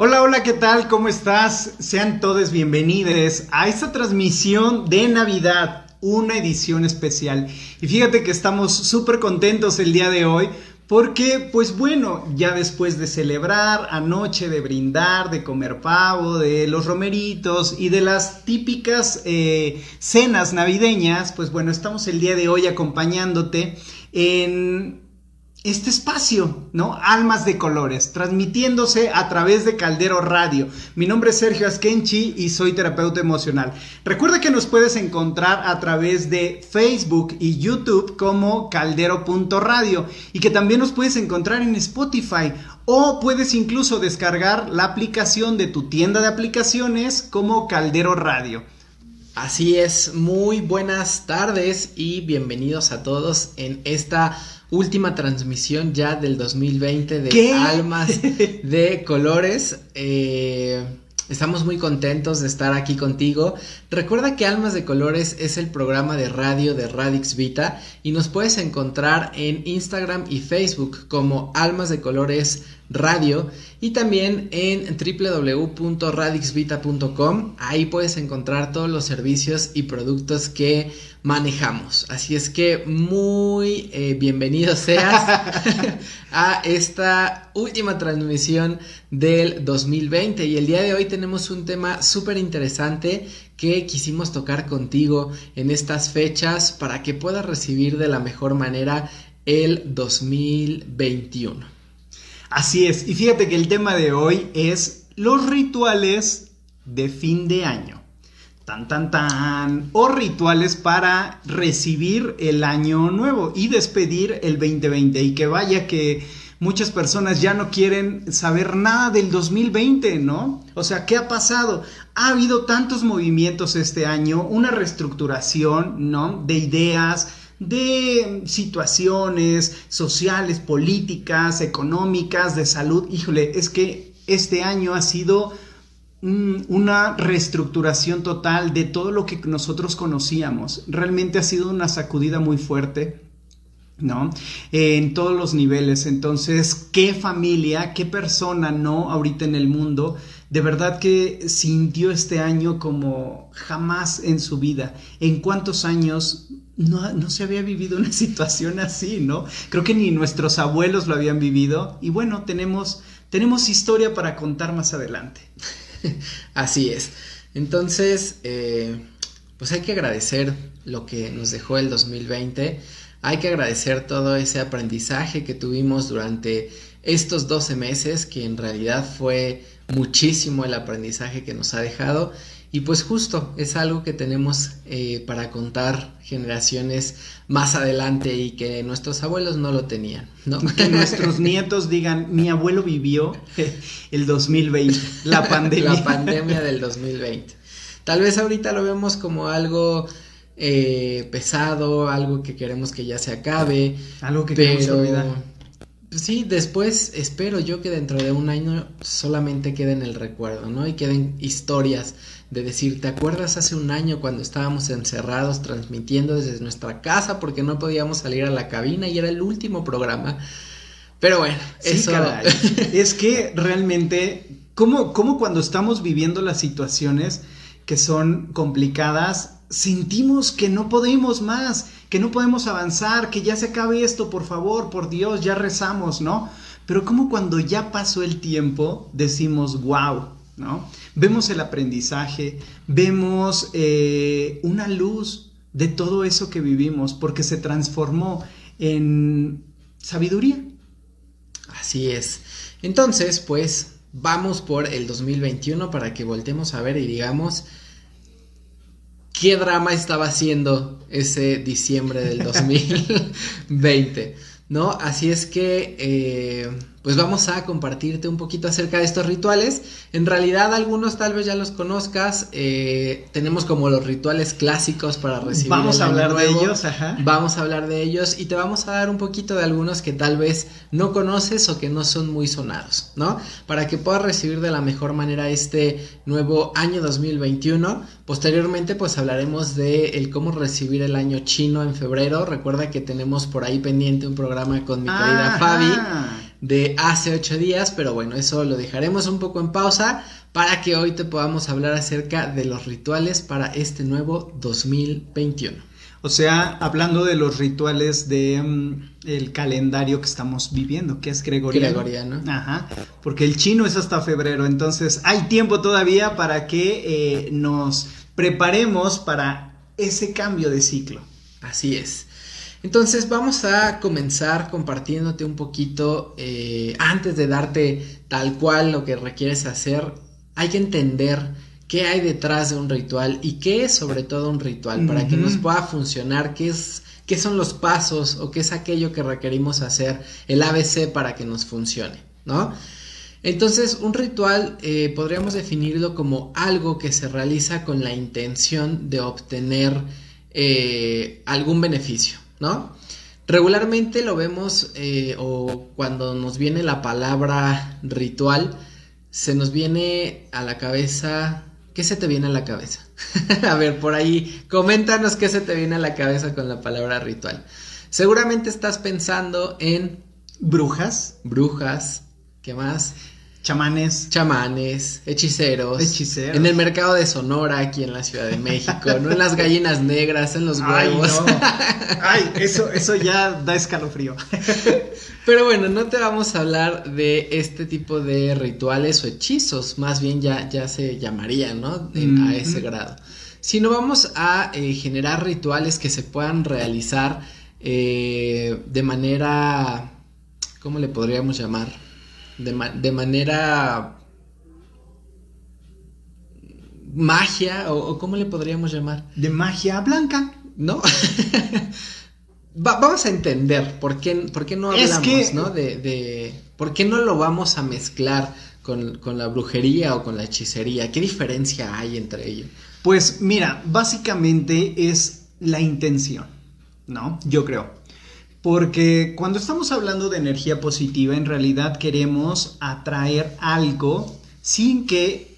Hola, hola, ¿qué tal? ¿Cómo estás? Sean todos bienvenidos a esta transmisión de Navidad, una edición especial. Y fíjate que estamos súper contentos el día de hoy porque, pues bueno, ya después de celebrar anoche, de brindar, de comer pavo, de los romeritos y de las típicas eh, cenas navideñas, pues bueno, estamos el día de hoy acompañándote en este espacio, ¿no? Almas de colores, transmitiéndose a través de Caldero Radio. Mi nombre es Sergio Askenchi y soy terapeuta emocional. Recuerda que nos puedes encontrar a través de Facebook y YouTube como caldero.radio y que también nos puedes encontrar en Spotify o puedes incluso descargar la aplicación de tu tienda de aplicaciones como Caldero Radio. Así es, muy buenas tardes y bienvenidos a todos en esta última transmisión ya del 2020 de Almas de Colores. Eh, estamos muy contentos de estar aquí contigo. Recuerda que Almas de Colores es el programa de radio de Radix Vita y nos puedes encontrar en Instagram y Facebook como Almas de Colores Radio y también en www.radixvita.com. Ahí puedes encontrar todos los servicios y productos que manejamos. Así es que muy eh, bienvenido seas a esta última transmisión del 2020 y el día de hoy tenemos un tema súper interesante que quisimos tocar contigo en estas fechas para que puedas recibir de la mejor manera el 2021. Así es, y fíjate que el tema de hoy es los rituales de fin de año. Tan, tan, tan. O rituales para recibir el año nuevo y despedir el 2020. Y que vaya que muchas personas ya no quieren saber nada del 2020, ¿no? O sea, ¿qué ha pasado? Ha habido tantos movimientos este año, una reestructuración, ¿no? De ideas, de situaciones sociales, políticas, económicas, de salud. Híjole, es que este año ha sido una reestructuración total de todo lo que nosotros conocíamos. Realmente ha sido una sacudida muy fuerte. ¿no? en todos los niveles. Entonces, ¿qué familia, qué persona, no, ahorita en el mundo, de verdad que sintió este año como jamás en su vida? ¿En cuántos años no, se había vivido una situación así, ¿no? Creo que ni nuestros abuelos lo habían vivido y bueno, tenemos, tenemos historia para contar más adelante. así es. Entonces, eh, pues hay que agradecer lo que nos dejó el 2020, hay que agradecer todo ese aprendizaje que tuvimos durante estos 12 meses, que en realidad fue muchísimo el aprendizaje que nos ha dejado y pues justo es algo que tenemos eh, para contar generaciones más adelante y que nuestros abuelos no lo tenían, ¿no? Que nuestros nietos digan, mi abuelo vivió el 2020, la pandemia. La pandemia del 2020. Tal vez ahorita lo vemos como algo eh, pesado, algo que queremos que ya se acabe. Algo que queremos olvidar. Sí, después espero yo que dentro de un año solamente quede en el recuerdo, ¿no? Y queden historias de decir, ¿te acuerdas hace un año cuando estábamos encerrados transmitiendo desde nuestra casa porque no podíamos salir a la cabina y era el último programa? Pero bueno, eso... es que realmente, ¿cómo, ¿cómo cuando estamos viviendo las situaciones que son complicadas, sentimos que no podemos más, que no podemos avanzar, que ya se acabe esto, por favor, por Dios, ya rezamos, ¿no? Pero como cuando ya pasó el tiempo, decimos, wow, ¿no? Vemos el aprendizaje, vemos eh, una luz de todo eso que vivimos, porque se transformó en sabiduría. Así es. Entonces, pues, vamos por el 2021 para que voltemos a ver y digamos qué drama estaba haciendo ese diciembre del 2020, ¿no? Así es que eh, pues vamos a compartirte un poquito acerca de estos rituales. En realidad algunos tal vez ya los conozcas. Eh, tenemos como los rituales clásicos para recibir. Vamos a hablar de ellos, ajá. Vamos a hablar de ellos y te vamos a dar un poquito de algunos que tal vez no conoces o que no son muy sonados, ¿no? Para que puedas recibir de la mejor manera este nuevo año 2021. Posteriormente pues hablaremos de el cómo recibir el año chino en febrero. Recuerda que tenemos por ahí pendiente un programa con mi querida Fabi de hace ocho días, pero bueno, eso lo dejaremos un poco en pausa para que hoy te podamos hablar acerca de los rituales para este nuevo 2021. O sea, hablando de los rituales de mm, el calendario que estamos viviendo, que es gregoriano. Gregoriano. Ajá. Porque el chino es hasta febrero, entonces hay tiempo todavía para que eh, nos preparemos para ese cambio de ciclo. Así es. Entonces vamos a comenzar compartiéndote un poquito, eh, antes de darte tal cual lo que requieres hacer, hay que entender qué hay detrás de un ritual y qué es sobre todo un ritual para que nos pueda funcionar, qué es qué son los pasos o qué es aquello que requerimos hacer, el ABC para que nos funcione, ¿no? Entonces, un ritual eh, podríamos definirlo como algo que se realiza con la intención de obtener eh, algún beneficio, ¿no? Regularmente lo vemos eh, o cuando nos viene la palabra ritual, se nos viene a la cabeza ¿Qué se te viene a la cabeza? a ver, por ahí, coméntanos qué se te viene a la cabeza con la palabra ritual. Seguramente estás pensando en brujas, brujas, ¿qué más? Chamanes. Chamanes, hechiceros. Hechiceros. En el mercado de Sonora, aquí en la Ciudad de México, ¿no? En las gallinas negras, en los huevos. Ay, eso, eso ya da escalofrío. Pero bueno, no te vamos a hablar de este tipo de rituales o hechizos, más bien ya, ya se llamaría, ¿no? A ese grado. Sino vamos a eh, generar rituales que se puedan realizar eh, de manera, ¿cómo le podríamos llamar? De, manera magia o, cómo le podríamos llamar. De magia blanca. No vamos a entender por qué, por qué no hablamos no de, de, por qué no lo vamos a mezclar con, con, la brujería o con la hechicería. Qué diferencia hay entre ellos pues mira básicamente es la intención no yo creo porque cuando estamos hablando de energía positiva, en realidad queremos atraer algo sin que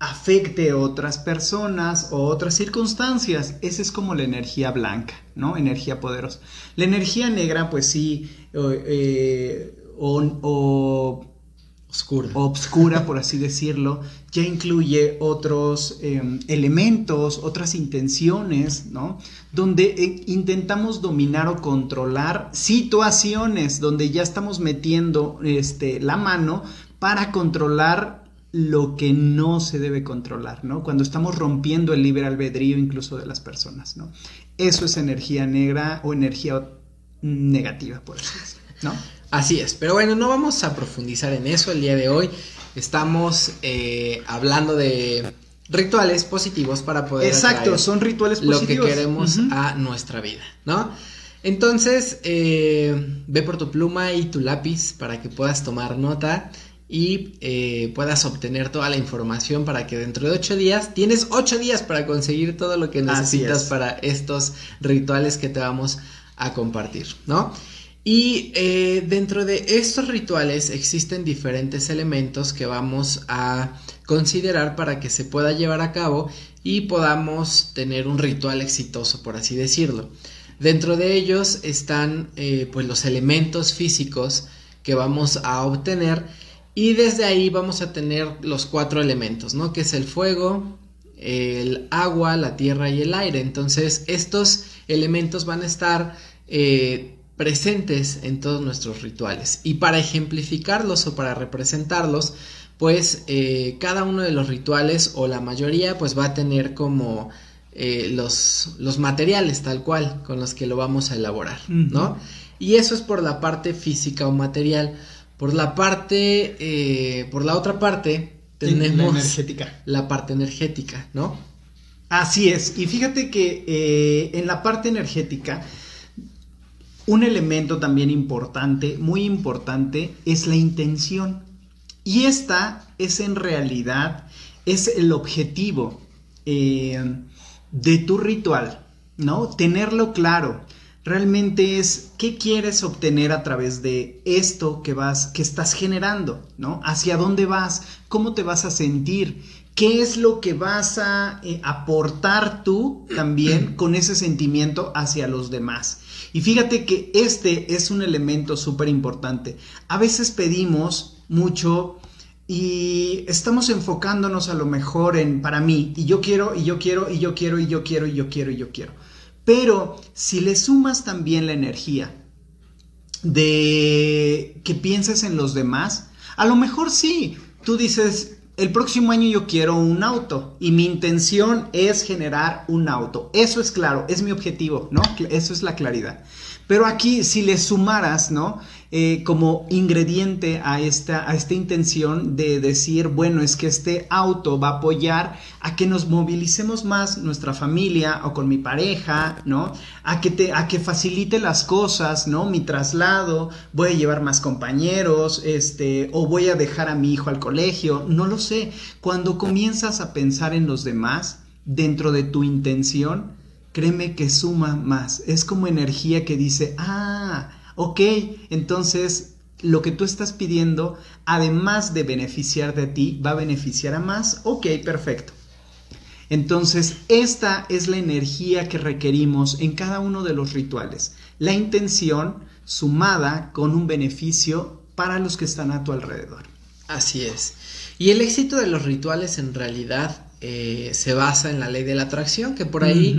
afecte a otras personas o otras circunstancias. Esa es como la energía blanca, ¿no? Energía poderosa. La energía negra, pues sí, eh, o Oscura. Obscura, por así decirlo, ya incluye otros em, elementos, otras intenciones, ¿no? Donde eh, intentamos dominar o controlar situaciones donde ya estamos metiendo este, la mano para controlar lo que no se debe controlar, ¿no? Cuando estamos rompiendo el libre albedrío incluso de las personas, ¿no? Eso es energía negra o energía negativa, por así decirlo, ¿no? Así es, pero bueno, no vamos a profundizar en eso el día de hoy. Estamos eh, hablando de rituales positivos para poder exacto son rituales positivos lo que queremos a nuestra vida no entonces eh, ve por tu pluma y tu lápiz para que puedas tomar nota y eh, puedas obtener toda la información para que dentro de ocho días tienes ocho días para conseguir todo lo que necesitas para estos rituales que te vamos a compartir no y eh, dentro de estos rituales existen diferentes elementos que vamos a considerar para que se pueda llevar a cabo y podamos tener un ritual exitoso, por así decirlo. Dentro de ellos están eh, pues los elementos físicos que vamos a obtener y desde ahí vamos a tener los cuatro elementos, ¿no? Que es el fuego, el agua, la tierra y el aire. Entonces estos elementos van a estar eh, presentes en todos nuestros rituales. Y para ejemplificarlos o para representarlos, pues eh, cada uno de los rituales o la mayoría pues va a tener como eh, los, los, materiales tal cual con los que lo vamos a elaborar, ¿no? Y eso es por la parte física o material. Por la parte, eh, por la otra parte, tenemos la energética. La parte energética, ¿no? Así es. Y fíjate que en la parte energética, un elemento también importante, muy importante, es la intención. Y esta es en realidad, es el objetivo eh, de tu ritual, ¿no? Tenerlo claro. Realmente es qué quieres obtener a través de esto que vas, que estás generando, ¿no? Hacia dónde vas, cómo te vas a sentir, qué es lo que vas a eh, aportar tú también con ese sentimiento hacia los demás. Y fíjate que este es un elemento súper importante. A veces pedimos mucho y estamos enfocándonos a lo mejor en para mí y yo quiero y yo quiero y yo quiero y yo quiero y yo quiero y yo quiero. Pero si le sumas también la energía de que pienses en los demás, a lo mejor sí, tú dices, el próximo año yo quiero un auto y mi intención es generar un auto. Eso es claro, es mi objetivo, ¿no? Eso es la claridad. Pero aquí, si le sumaras, ¿no? Eh, como ingrediente a esta, a esta intención de decir, bueno, es que este auto va a apoyar a que nos movilicemos más nuestra familia o con mi pareja, ¿no? A que, te, a que facilite las cosas, ¿no? Mi traslado, voy a llevar más compañeros, este, o voy a dejar a mi hijo al colegio, no lo sé. Cuando comienzas a pensar en los demás dentro de tu intención, créeme que suma más. Es como energía que dice, ah, ok, entonces lo que tú estás pidiendo, además de beneficiar de ti, va a beneficiar a más. Ok, perfecto. Entonces, esta es la energía que requerimos en cada uno de los rituales. La intención sumada con un beneficio para los que están a tu alrededor. Así es. Y el éxito de los rituales en realidad eh, se basa en la ley de la atracción, que por ahí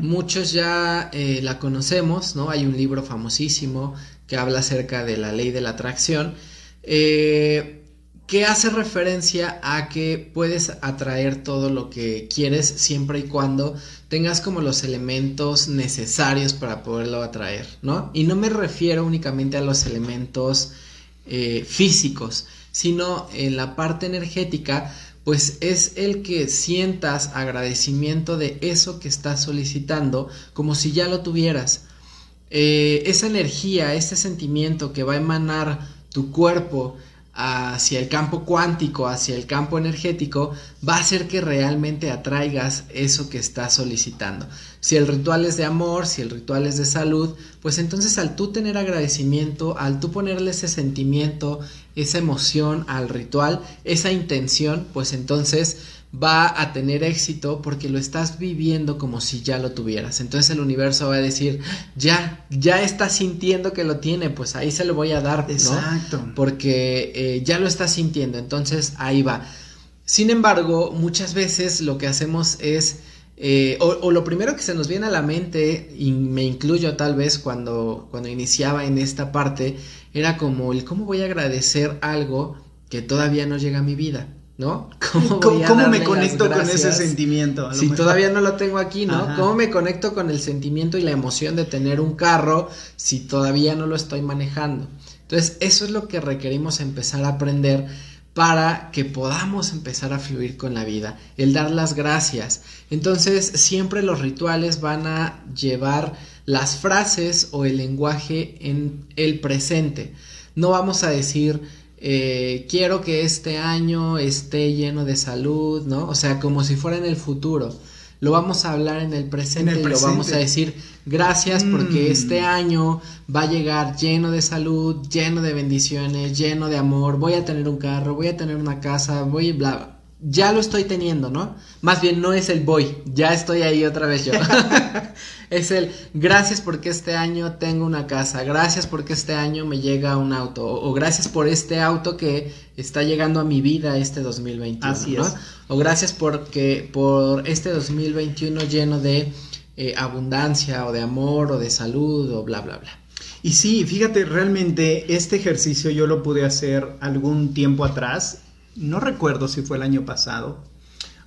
muchos ya eh, la conocemos, ¿no? Hay un libro famosísimo que habla acerca de la ley de la atracción, eh, que hace referencia a que puedes atraer todo lo que quieres siempre y cuando tengas como los elementos necesarios para poderlo atraer, ¿no? Y no me refiero únicamente a los elementos físicos, sino en la parte energética, pues es el que sientas agradecimiento de eso que estás solicitando como si ya lo tuvieras. Eh, esa energía, ese sentimiento que va a emanar tu cuerpo hacia el campo cuántico, hacia el campo energético, va a hacer que realmente atraigas eso que estás solicitando. Si el ritual es de amor, si el ritual es de salud, pues entonces al tú tener agradecimiento, al tú ponerle ese sentimiento, esa emoción al ritual, esa intención, pues entonces va a tener éxito porque lo estás viviendo como si ya lo tuvieras. Entonces el universo va a decir, ya, ya está sintiendo que lo tiene, pues ahí se lo voy a dar, ¿no? Exacto. Porque eh, ya lo está sintiendo, entonces ahí va. Sin embargo, muchas veces lo que hacemos es, eh, o, o, lo primero que se nos viene a la mente, y me incluyo tal vez cuando, cuando iniciaba en esta parte, era como el cómo voy a agradecer algo que todavía no llega a mi vida. ¿no? ¿Cómo, me conecto con ese sentimiento? Si todavía no lo tengo aquí, ¿no? ¿Cómo me conecto con el sentimiento y la emoción de tener un carro si todavía no lo estoy manejando? Entonces, eso es lo que requerimos empezar a aprender para que podamos empezar a fluir con la vida, el dar las gracias. Entonces, siempre los rituales van a llevar las frases o el lenguaje en el presente. No vamos a decir, eh, quiero que este año esté lleno de salud, ¿no? O sea, como si fuera en el futuro. Lo vamos a hablar en el presente, y lo vamos a decir gracias porque mm. este año va a llegar lleno de salud, lleno de bendiciones, lleno de amor, voy a tener un carro, voy a tener una casa, voy bla, ya lo estoy teniendo, ¿no? Más bien no es el voy, ya estoy ahí otra vez yo. es el gracias porque este año tengo una casa, gracias porque este año me llega un auto, o, gracias por este auto que está llegando a mi vida este 2021, Así Es. O gracias porque por este 2021 lleno de eh, abundancia o de amor o de salud o bla, bla, bla. Y sí, fíjate, realmente este ejercicio yo lo pude hacer algún tiempo atrás no recuerdo si fue el año pasado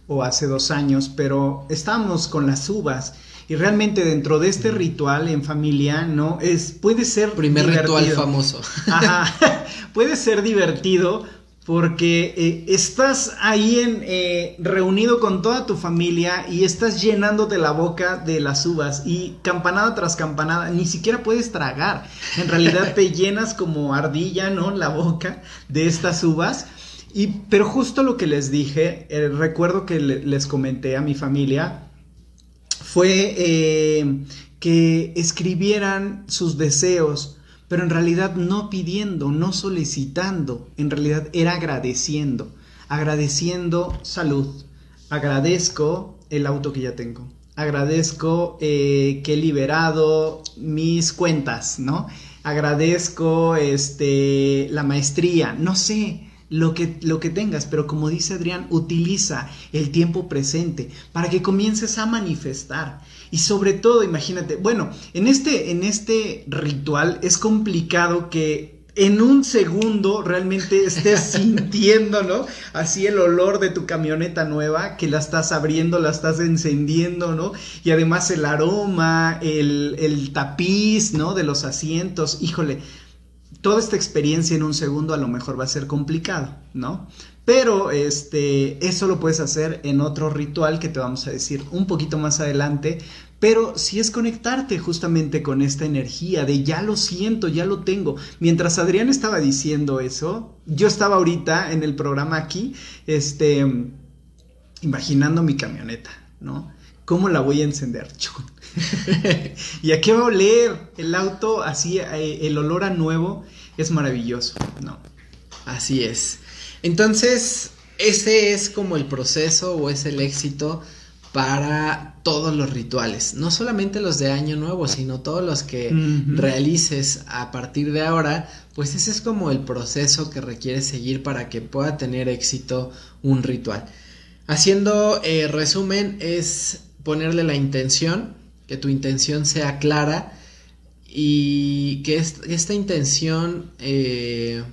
o hace dos años, pero estábamos con las uvas y realmente dentro de este ritual en familia, ¿no? Es, puede ser... Primer ritual famoso. Ajá, puede ser divertido porque eh, estás ahí en, eh, reunido con toda tu familia y estás llenándote la boca de las uvas y campanada tras campanada, ni siquiera puedes tragar. En realidad te llenas como ardilla, ¿no? La boca de estas uvas. Y, pero justo lo que les dije, eh, recuerdo que les comenté a mi familia, fue eh, que escribieran sus deseos, pero en realidad no pidiendo, no solicitando, en realidad era agradeciendo, agradeciendo salud, agradezco el auto que ya tengo, agradezco eh, que he liberado mis cuentas, ¿no? Agradezco este, la maestría, no sé, lo que, lo que tengas, pero como dice Adrián, utiliza el tiempo presente para que comiences a manifestar. Y sobre todo, imagínate, bueno, en este, en este ritual es complicado que en un segundo realmente estés sintiendo, ¿no? Así el olor de tu camioneta nueva, que la estás abriendo, la estás encendiendo, ¿no? Y además el aroma, el, el tapiz, ¿no? De los asientos, híjole, toda esta experiencia en un segundo a lo mejor va a ser complicado, ¿no? Pero este, eso lo puedes hacer en otro ritual que te vamos a decir un poquito más adelante. Pero si es conectarte justamente con esta energía de ya lo siento, ya lo tengo. Mientras Adrián estaba diciendo eso, yo estaba ahorita en el programa aquí, este, imaginando mi camioneta, ¿no? ¿Cómo la voy a encender? ¿Y a qué va a oler? El auto, así, eh, el olor a nuevo es maravilloso, ¿no? Así es. Entonces, ese es como el proceso o es el éxito para todos los rituales, no solamente los de Año Nuevo, sino todos los que realices a partir de ahora, pues ese es como el proceso que requiere seguir para que pueda tener éxito un ritual. Haciendo eh, resumen es ponerle la intención, que tu intención sea clara y que esta intención eh,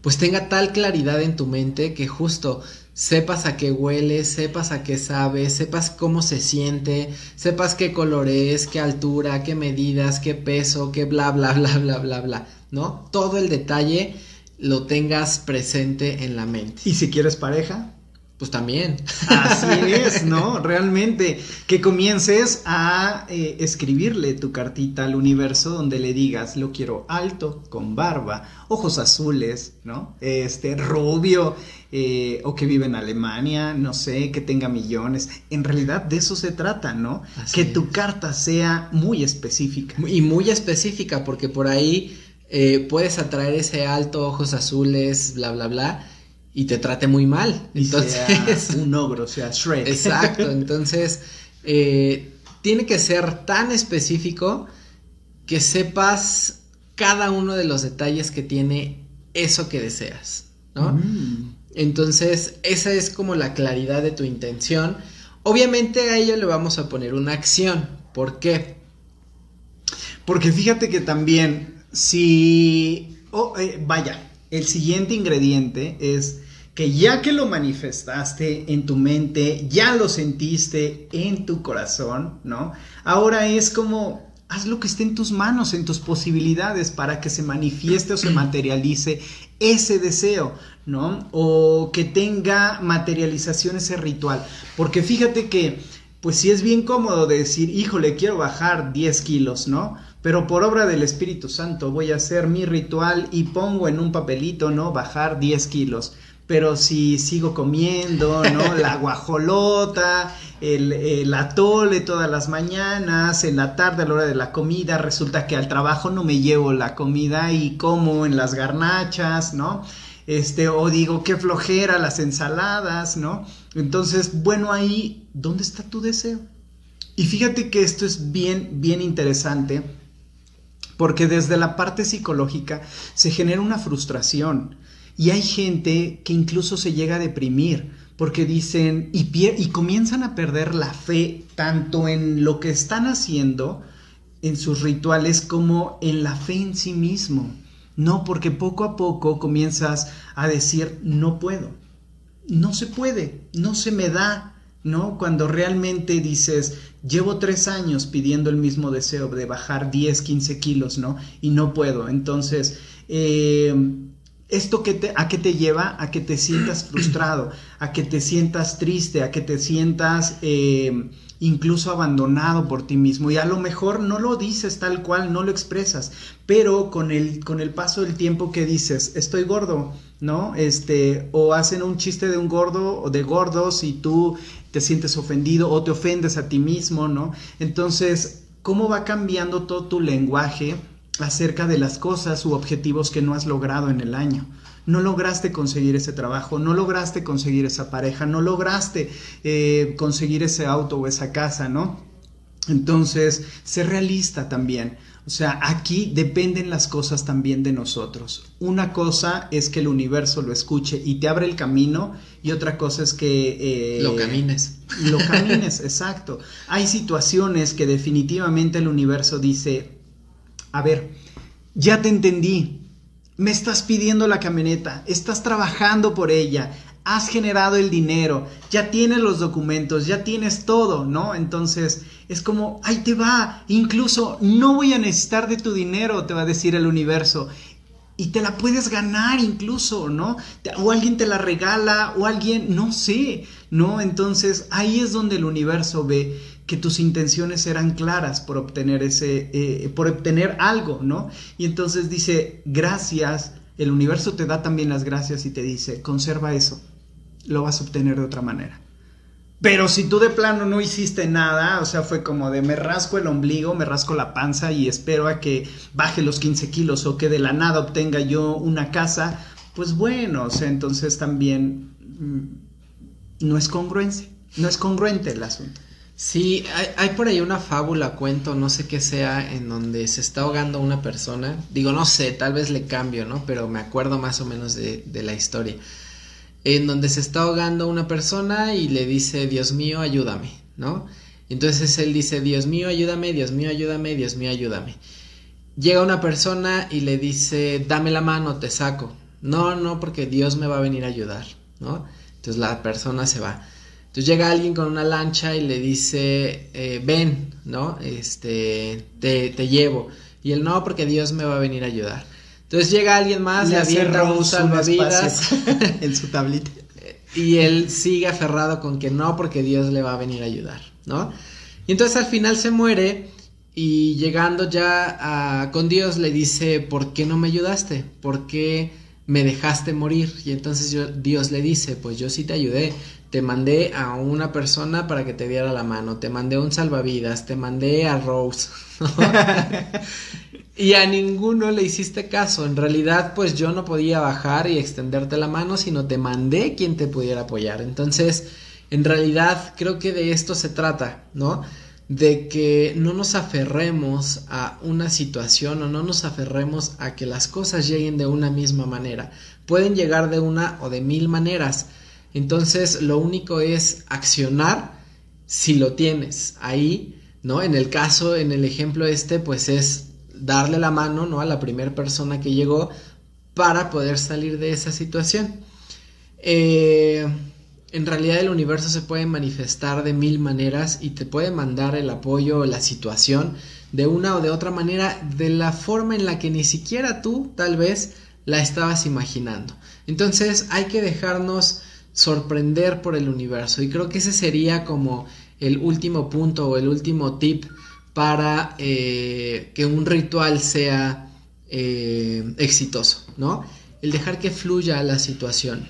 pues tenga tal claridad en tu mente que justo sepas a qué huele, sepas a qué sabe, sepas cómo se siente, sepas qué color es, qué altura, qué medidas, qué peso, qué bla bla bla bla bla bla, ¿no? Todo el detalle lo tengas presente en la mente. ¿Y si quieres pareja? Pues también. Así es, ¿no? Realmente, que comiences a eh, escribirle tu cartita al universo donde le digas, lo quiero alto, con barba, ojos azules, ¿no? Este, rubio, eh, o que vive en Alemania, no sé, que tenga millones. En realidad de eso se trata, ¿no? que tu carta sea muy específica. Y muy específica, porque por ahí eh, puedes atraer ese alto, ojos azules, bla, bla, bla y te trate muy mal. Entonces, un ogro, o sea, Shrek. Exacto, entonces eh, tiene que ser tan específico que sepas cada uno de los detalles que tiene eso que deseas, ¿no? Mm. Entonces, esa es como la claridad de tu intención. Obviamente a ello le vamos a poner una acción. ¿Por qué? Porque fíjate que también, si... Oh, eh, vaya, el siguiente ingrediente es que ya que lo manifestaste en tu mente, ya lo sentiste en tu corazón, ¿no? Ahora es como haz lo que esté en tus manos, en tus posibilidades para que se manifieste o se materialice ese deseo, ¿no? O que tenga materialización ese ritual. Porque fíjate que, pues sí es bien cómodo decir, híjole, quiero bajar 10 kilos, ¿no? Pero por obra del Espíritu Santo voy a hacer mi ritual y pongo en un papelito, ¿no? Bajar 10 kilos. Pero si sigo comiendo, ¿no? La guajolota, el, el, atole todas las mañanas, en la tarde a la hora de la comida, resulta que al trabajo no me llevo la comida y como en las garnachas, ¿no? Este, o digo, qué flojera las ensaladas, ¿no? Entonces, bueno, ahí, ¿dónde está tu deseo? Y fíjate que esto es bien, bien interesante porque desde la parte psicológica se genera una frustración y hay gente que incluso se llega a deprimir porque dicen y, comienzan a perder la fe tanto en lo que están haciendo, en sus rituales, como en la fe en sí mismo. No, porque poco a poco comienzas a decir, no puedo, no se puede, no se me da, ¿no? Cuando realmente dices, llevo tres años pidiendo el mismo deseo de bajar 10, 15 kilos, ¿no? Y no puedo. Entonces, eh, ¿esto qué te, a qué te lleva? A que te sientas frustrado, a que te sientas triste, a que te sientas eh, incluso abandonado por ti mismo. Y a lo mejor no lo dices tal cual, no lo expresas, pero con el, con el paso del tiempo que dices, estoy gordo, ¿no? Este, o hacen un chiste de un gordo o de gordos y tú te sientes ofendido o te ofendes a ti mismo, ¿no? Entonces, ¿cómo va cambiando todo tu lenguaje acerca de las cosas u objetivos que no has logrado en el año. No lograste conseguir ese trabajo, no lograste conseguir esa pareja, no lograste eh, conseguir ese auto o esa casa, ¿no? Entonces, ser realista también. O sea, aquí dependen las cosas también de nosotros. Una cosa es que el universo lo escuche y te abre el camino y otra cosa es que... Eh, lo camines. Lo camines, exacto. Hay situaciones que definitivamente el universo dice, a ver, ya te entendí, me estás pidiendo la camioneta, estás trabajando por ella, has generado el dinero, ya tienes los documentos, ya tienes todo, ¿no? Entonces es como, ahí te va, incluso no voy a necesitar de tu dinero, te va a decir el universo. Y te la puedes ganar incluso, ¿no? O alguien te la regala, o alguien, no sé, ¿no? Entonces ahí es donde el universo ve que tus intenciones eran claras por obtener ese, eh, por obtener algo, ¿no? Y entonces dice, gracias, el universo te da también las gracias y te dice, conserva eso, lo vas a obtener de otra manera. Pero si tú de plano no hiciste nada, o sea, fue como de me rasco el ombligo, me rasco la panza y espero a que baje los 15 kilos o que de la nada obtenga yo una casa, pues bueno, o sea, entonces también mm, no es congruente, no es congruente el asunto. Sí, hay, por ahí una fábula, cuento, no sé qué sea, en donde se está ahogando una persona. Digo, no sé, tal vez le cambio, ¿no? Pero me acuerdo más o menos de, de la historia en donde se está ahogando una persona y le dice, Dios mío, ayúdame, ¿no? Entonces él dice, Dios mío, ayúdame, Dios mío, ayúdame, Dios mío, ayúdame. Llega una persona y le dice, dame la mano, te saco. No, no, porque Dios me va a venir a ayudar, ¿no? Entonces la persona se va. Entonces llega alguien con una lancha y le dice, eh, ven, ¿no? Este, te, te llevo. Y él, no, porque Dios me va a venir a ayudar. Entonces llega alguien más, le, avienta un salvavidas en su tablita. Y él sigue aferrado con que no, porque Dios le va a venir a ayudar, ¿no? Y entonces al final se muere y llegando ya con Dios le dice, ¿por qué no me ayudaste? ¿Por qué me dejaste morir? Y entonces Dios le dice, pues yo sí te ayudé, te mandé a una persona para que te diera la mano, te mandé un salvavidas, te mandé a Rose. y a ninguno le hiciste caso. En realidad, pues yo no podía bajar y extenderte la mano, sino te mandé quien te pudiera apoyar. Entonces, en realidad, creo que de esto se trata, ¿no? De que no nos aferremos a una situación o no nos aferremos a que las cosas lleguen de una misma manera. Pueden llegar de una o de mil maneras entonces lo único es accionar si lo tienes ahí, ¿no? En el caso, en el ejemplo este, pues es darle la mano, ¿no? A la primera persona que llegó para poder salir de esa situación. Eh, en realidad el universo se puede manifestar de mil maneras y te puede mandar el apoyo o la situación de una o de otra manera, de la forma en la que ni siquiera tú tal vez la estabas imaginando. Entonces hay que dejarnos sorprender por el universo. Y creo que ese sería como el último punto o el último tip para eh, que un ritual sea eh, exitoso, ¿no? El dejar que fluya la situación,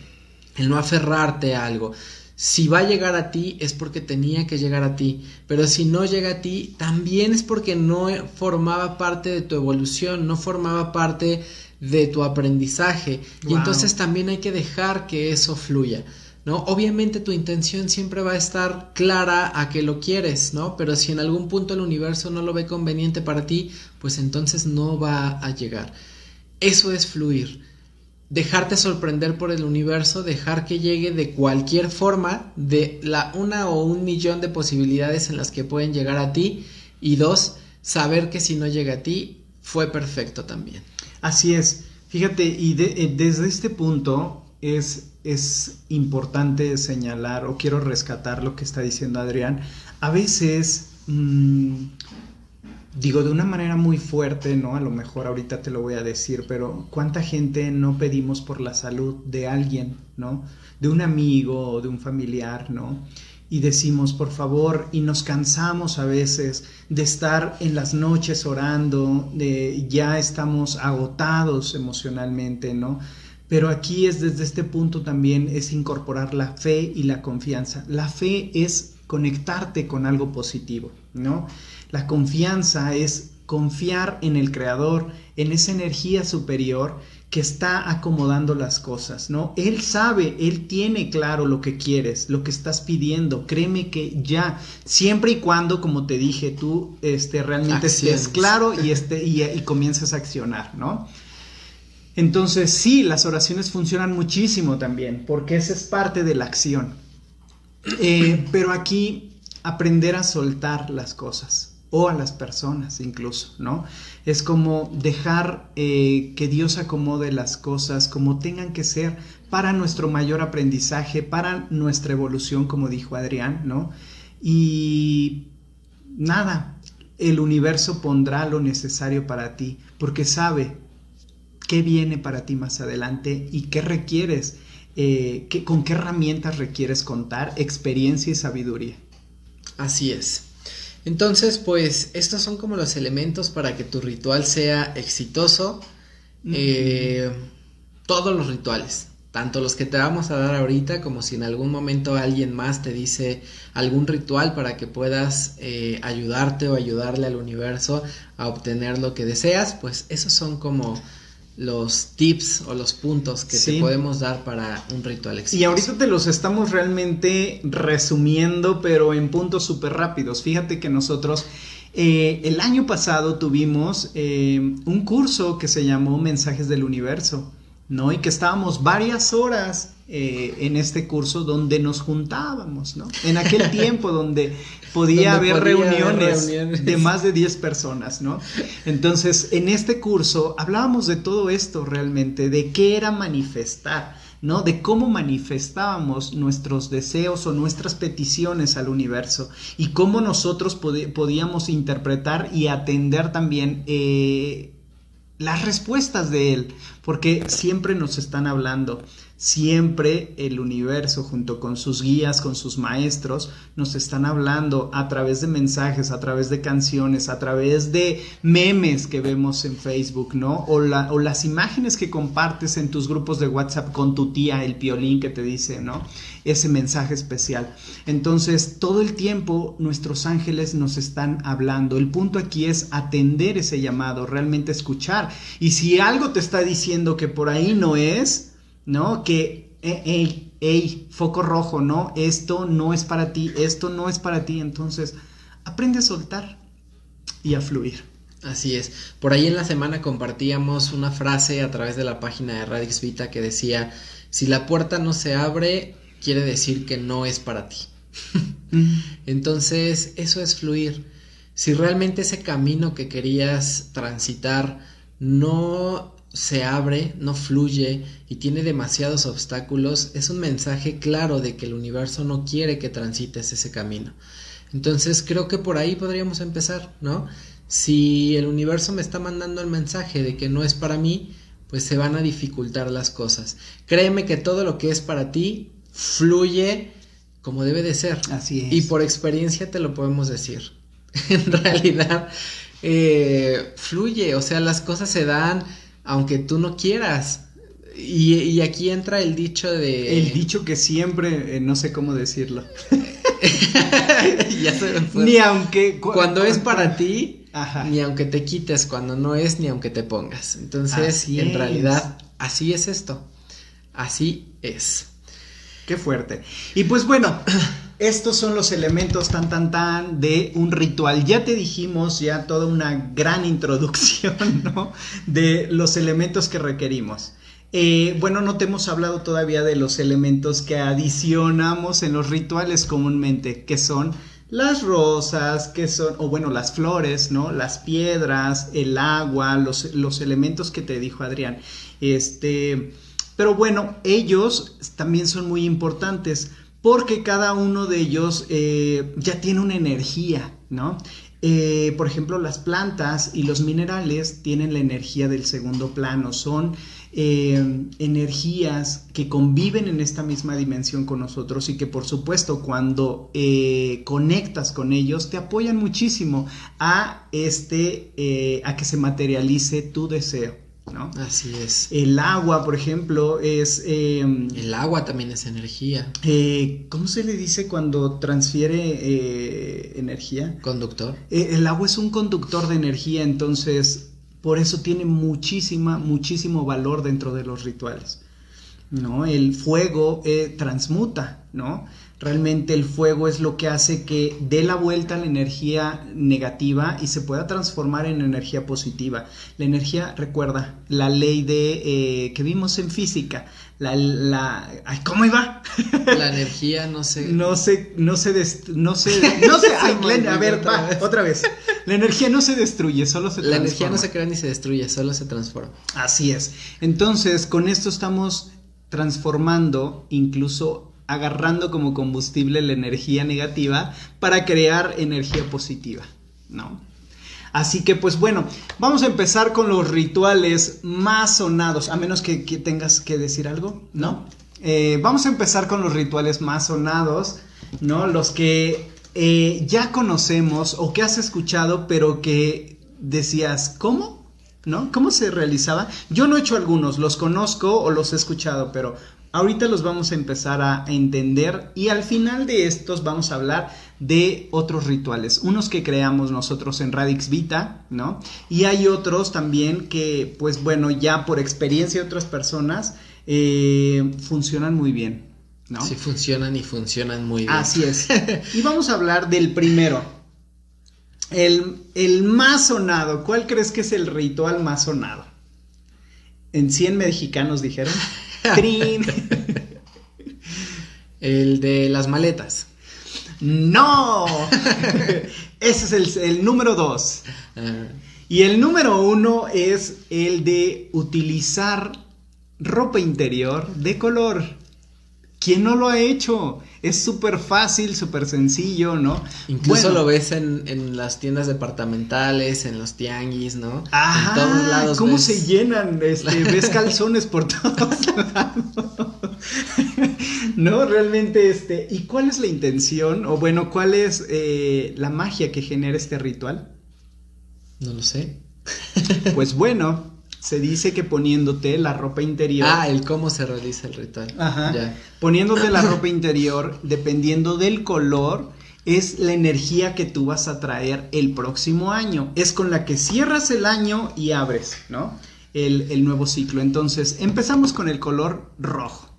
el no aferrarte a algo. Si va a llegar a ti es porque tenía que llegar a ti, pero si no llega a ti también es porque no formaba parte de tu evolución, no formaba parte de tu aprendizaje. Y entonces también hay que dejar que eso fluya. ¿No? Obviamente tu intención siempre va a estar clara a que lo quieres, ¿no? Pero si en algún punto el universo no lo ve conveniente para ti, pues entonces no va a llegar. Eso es fluir. Dejarte sorprender por el universo, dejar que llegue de cualquier forma, de la una o un millón de posibilidades en las que pueden llegar a ti. Y dos, saber que si no llega a ti, fue perfecto también. Así es. Fíjate, y eh, desde este punto es, es importante señalar o quiero rescatar lo que está diciendo Adrián. A veces, mm, digo de una manera muy fuerte, ¿no? A lo mejor ahorita te lo voy a decir, pero ¿cuánta gente no pedimos por la salud de alguien, ¿no? De un amigo o de un familiar, ¿no? y decimos por favor y nos cansamos a veces de estar en las noches orando, de ya estamos agotados emocionalmente, ¿no? Pero aquí es desde este punto también es incorporar la fe y la confianza. La fe es conectarte con algo positivo, ¿no? La confianza es confiar en el Creador, en esa energía superior que está acomodando las cosas, ¿no? Él sabe, él tiene claro lo que quieres, lo que estás pidiendo. Créeme que ya, siempre y cuando, como te dije, tú este, realmente estés claro y, este, y, y comiences a accionar, ¿no? Entonces, sí, las oraciones funcionan muchísimo también, porque esa es parte de la acción. Eh, pero aquí, aprender a soltar las cosas o a las personas incluso, ¿no? Es como dejar eh, que Dios acomode las cosas como tengan que ser para nuestro mayor aprendizaje, para nuestra evolución, como dijo Adrián, ¿no? Y nada, el universo pondrá lo necesario para ti, porque sabe qué viene para ti más adelante y qué requieres, eh, con qué herramientas requieres contar, experiencia y sabiduría. Así es. Entonces, pues estos son como los elementos para que tu ritual sea exitoso. Eh, todos los rituales, tanto los que te vamos a dar ahorita como si en algún momento alguien más te dice algún ritual para que puedas eh, ayudarte o ayudarle al universo a obtener lo que deseas, pues esos son como los tips o los puntos que te podemos dar para un ritual exitoso. Y ahorita te los estamos realmente resumiendo, pero en puntos súper rápidos. Fíjate que nosotros eh, el año pasado tuvimos eh, un curso que se llamó Mensajes del Universo, ¿no? Y que estábamos varias horas eh, en este curso donde nos juntábamos, ¿no? En aquel tiempo donde podía haber reuniones, de más de 10 personas, ¿no? Entonces, en este curso hablábamos de todo esto realmente, de qué era manifestar, ¿no? De cómo manifestábamos nuestros deseos o nuestras peticiones al universo y cómo nosotros podíamos interpretar y atender también eh, las respuestas de él, porque siempre nos están hablando Siempre el universo, junto con sus guías, con sus maestros, nos están hablando a través de mensajes, a través de canciones, a través de memes que vemos en Facebook, ¿no? O, o las imágenes que compartes en tus grupos de WhatsApp con tu tía, el piolín que te dice, ¿no? Ese mensaje especial. Entonces, todo el tiempo nuestros ángeles nos están hablando. El punto aquí es atender ese llamado, realmente escuchar. Y si algo te está diciendo que por ahí no es, ¿no? Que, hey, hey, foco rojo, ¿no? Esto no es para ti, esto no es para ti. Entonces, aprende a soltar y a fluir. Así es. Por ahí en la semana compartíamos una frase a través de la página de Radix Vita que decía, si la puerta no se abre, quiere decir que no es para ti. Entonces, eso es fluir. Si realmente ese camino que querías transitar no se abre, no fluye y tiene demasiados obstáculos, es un mensaje claro de que el universo no quiere que transites ese camino. Entonces creo que por ahí podríamos empezar, ¿no? Si el universo me está mandando el mensaje de que no es para mí, pues se van a dificultar las cosas. Créeme que todo lo que es para ti fluye como debe de ser. Así es. Y por experiencia te lo podemos decir. en realidad, eh, fluye, o sea, las cosas se dan aunque tú no quieras. Y, aquí entra el dicho de... El dicho que siempre, eh, no sé cómo decirlo. ya se Ni aunque... cuando es para ti, ni aunque te quites, cuando no es, ni aunque te pongas. Entonces, en realidad, así es esto. Así es. Qué fuerte. Y pues bueno, estos son los elementos tan tan tan de un ritual. Ya te dijimos ya toda una gran introducción, ¿no? De los elementos que requerimos. Eh, bueno, no te hemos hablado todavía de los elementos que adicionamos en los rituales comúnmente, que son las rosas, que son, o bueno, las flores, ¿no? Las piedras, el agua, los, los elementos que te dijo Adrián. Este, pero bueno, ellos también son muy importantes porque cada uno de ellos eh, ya tiene una energía, ¿no? Eh, por ejemplo, las plantas y los minerales tienen la energía del segundo plano, son eh, energías que conviven en esta misma dimensión con nosotros y que por supuesto cuando conectas con ellos te apoyan muchísimo a este, a que se materialice tu deseo. ¿No? Así es. El agua, por ejemplo, es... Em, el agua también es energía. Eh, ¿Cómo se le dice cuando transfiere eh, energía? Conductor. Eh, el agua es un conductor de energía, entonces por eso tiene muchísima, muchísimo valor dentro de los rituales. ¿no? El fuego transmuta, ¿no? Realmente el fuego es lo que hace que dé la vuelta a la energía negativa y se pueda transformar en energía positiva. La energía, recuerda, la ley de eh, que vimos en física, la, la ¿cómo iba? La energía no se no se no se no se no se a ver, va, otra vez. La energía no se destruye, solo se transforma. La energía no se crea ni se destruye, solo se transforma. Así es. Entonces, con esto estamos transformando incluso agarrando como combustible la energía negativa para crear energía positiva, ¿no? Así que pues bueno, vamos a empezar con los rituales más sonados, a menos que, tengas que decir algo, ¿no? Eh, vamos a empezar con los rituales más sonados, ¿no? Los que eh, ya conocemos o que has escuchado, pero que decías, ¿cómo? ¿No? ¿Cómo se realizaba? Yo no he hecho algunos, los conozco o los he escuchado, pero Ahorita los vamos a empezar a entender y al final de estos vamos a hablar de otros rituales, unos que creamos nosotros en Radix Vita, ¿no? Y hay otros también que, pues bueno, ya por experiencia de otras personas, eh, funcionan muy bien, ¿no? Sí, funcionan y funcionan muy bien. Así es. y vamos a hablar del primero, el, el más sonado. ¿Cuál crees que es el ritual más sonado? En 100 mexicanos dijeron. el de las maletas. No. Ese es el, número dos. Ah. Y el número uno es el de utilizar ropa interior de color. ¿Quién no lo ha hecho? Es súper fácil, súper sencillo, ¿no? Incluso lo ves en, las tiendas departamentales, en los tianguis, ¿no? Ajá, en todos lados. ¿Cómo se llenan? Este, ves calzones por todos lados. no, realmente, este. ¿Y cuál es la intención? O bueno, ¿cuál es eh, la magia que genera este ritual? No lo sé. pues bueno, se dice que poniéndote la ropa interior. Ah, el cómo se realiza el ritual. Ajá. Poniéndote la ropa interior, dependiendo del color, es la energía que tú vas a traer el próximo año. Es con la que cierras el año y abres, ¿no? El, el nuevo ciclo. Entonces, empezamos con el color rojo.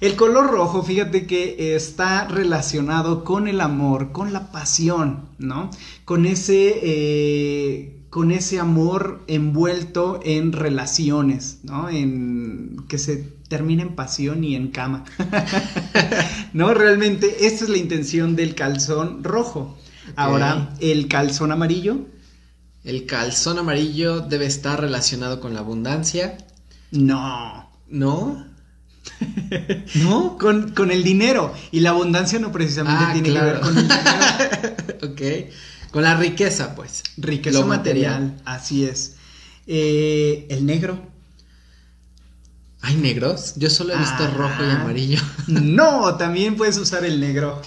El color rojo, fíjate que está relacionado con el amor, con la pasión, ¿no? Con ese eh, con ese amor envuelto en relaciones, ¿no? En que se termina en pasión y en cama. no, realmente esta es la intención del calzón rojo. Ahora, el calzón amarillo. El calzón amarillo debe estar relacionado con la abundancia. No. ¿No? ¿No? Con, con, el dinero. Y la abundancia no precisamente ah, tiene que ver con el dinero. ok. Con la riqueza, pues. Riqueza material, así es. Eh, el negro. ¿Hay negros? Yo solo he visto ah. rojo y amarillo. no, también puedes usar el negro.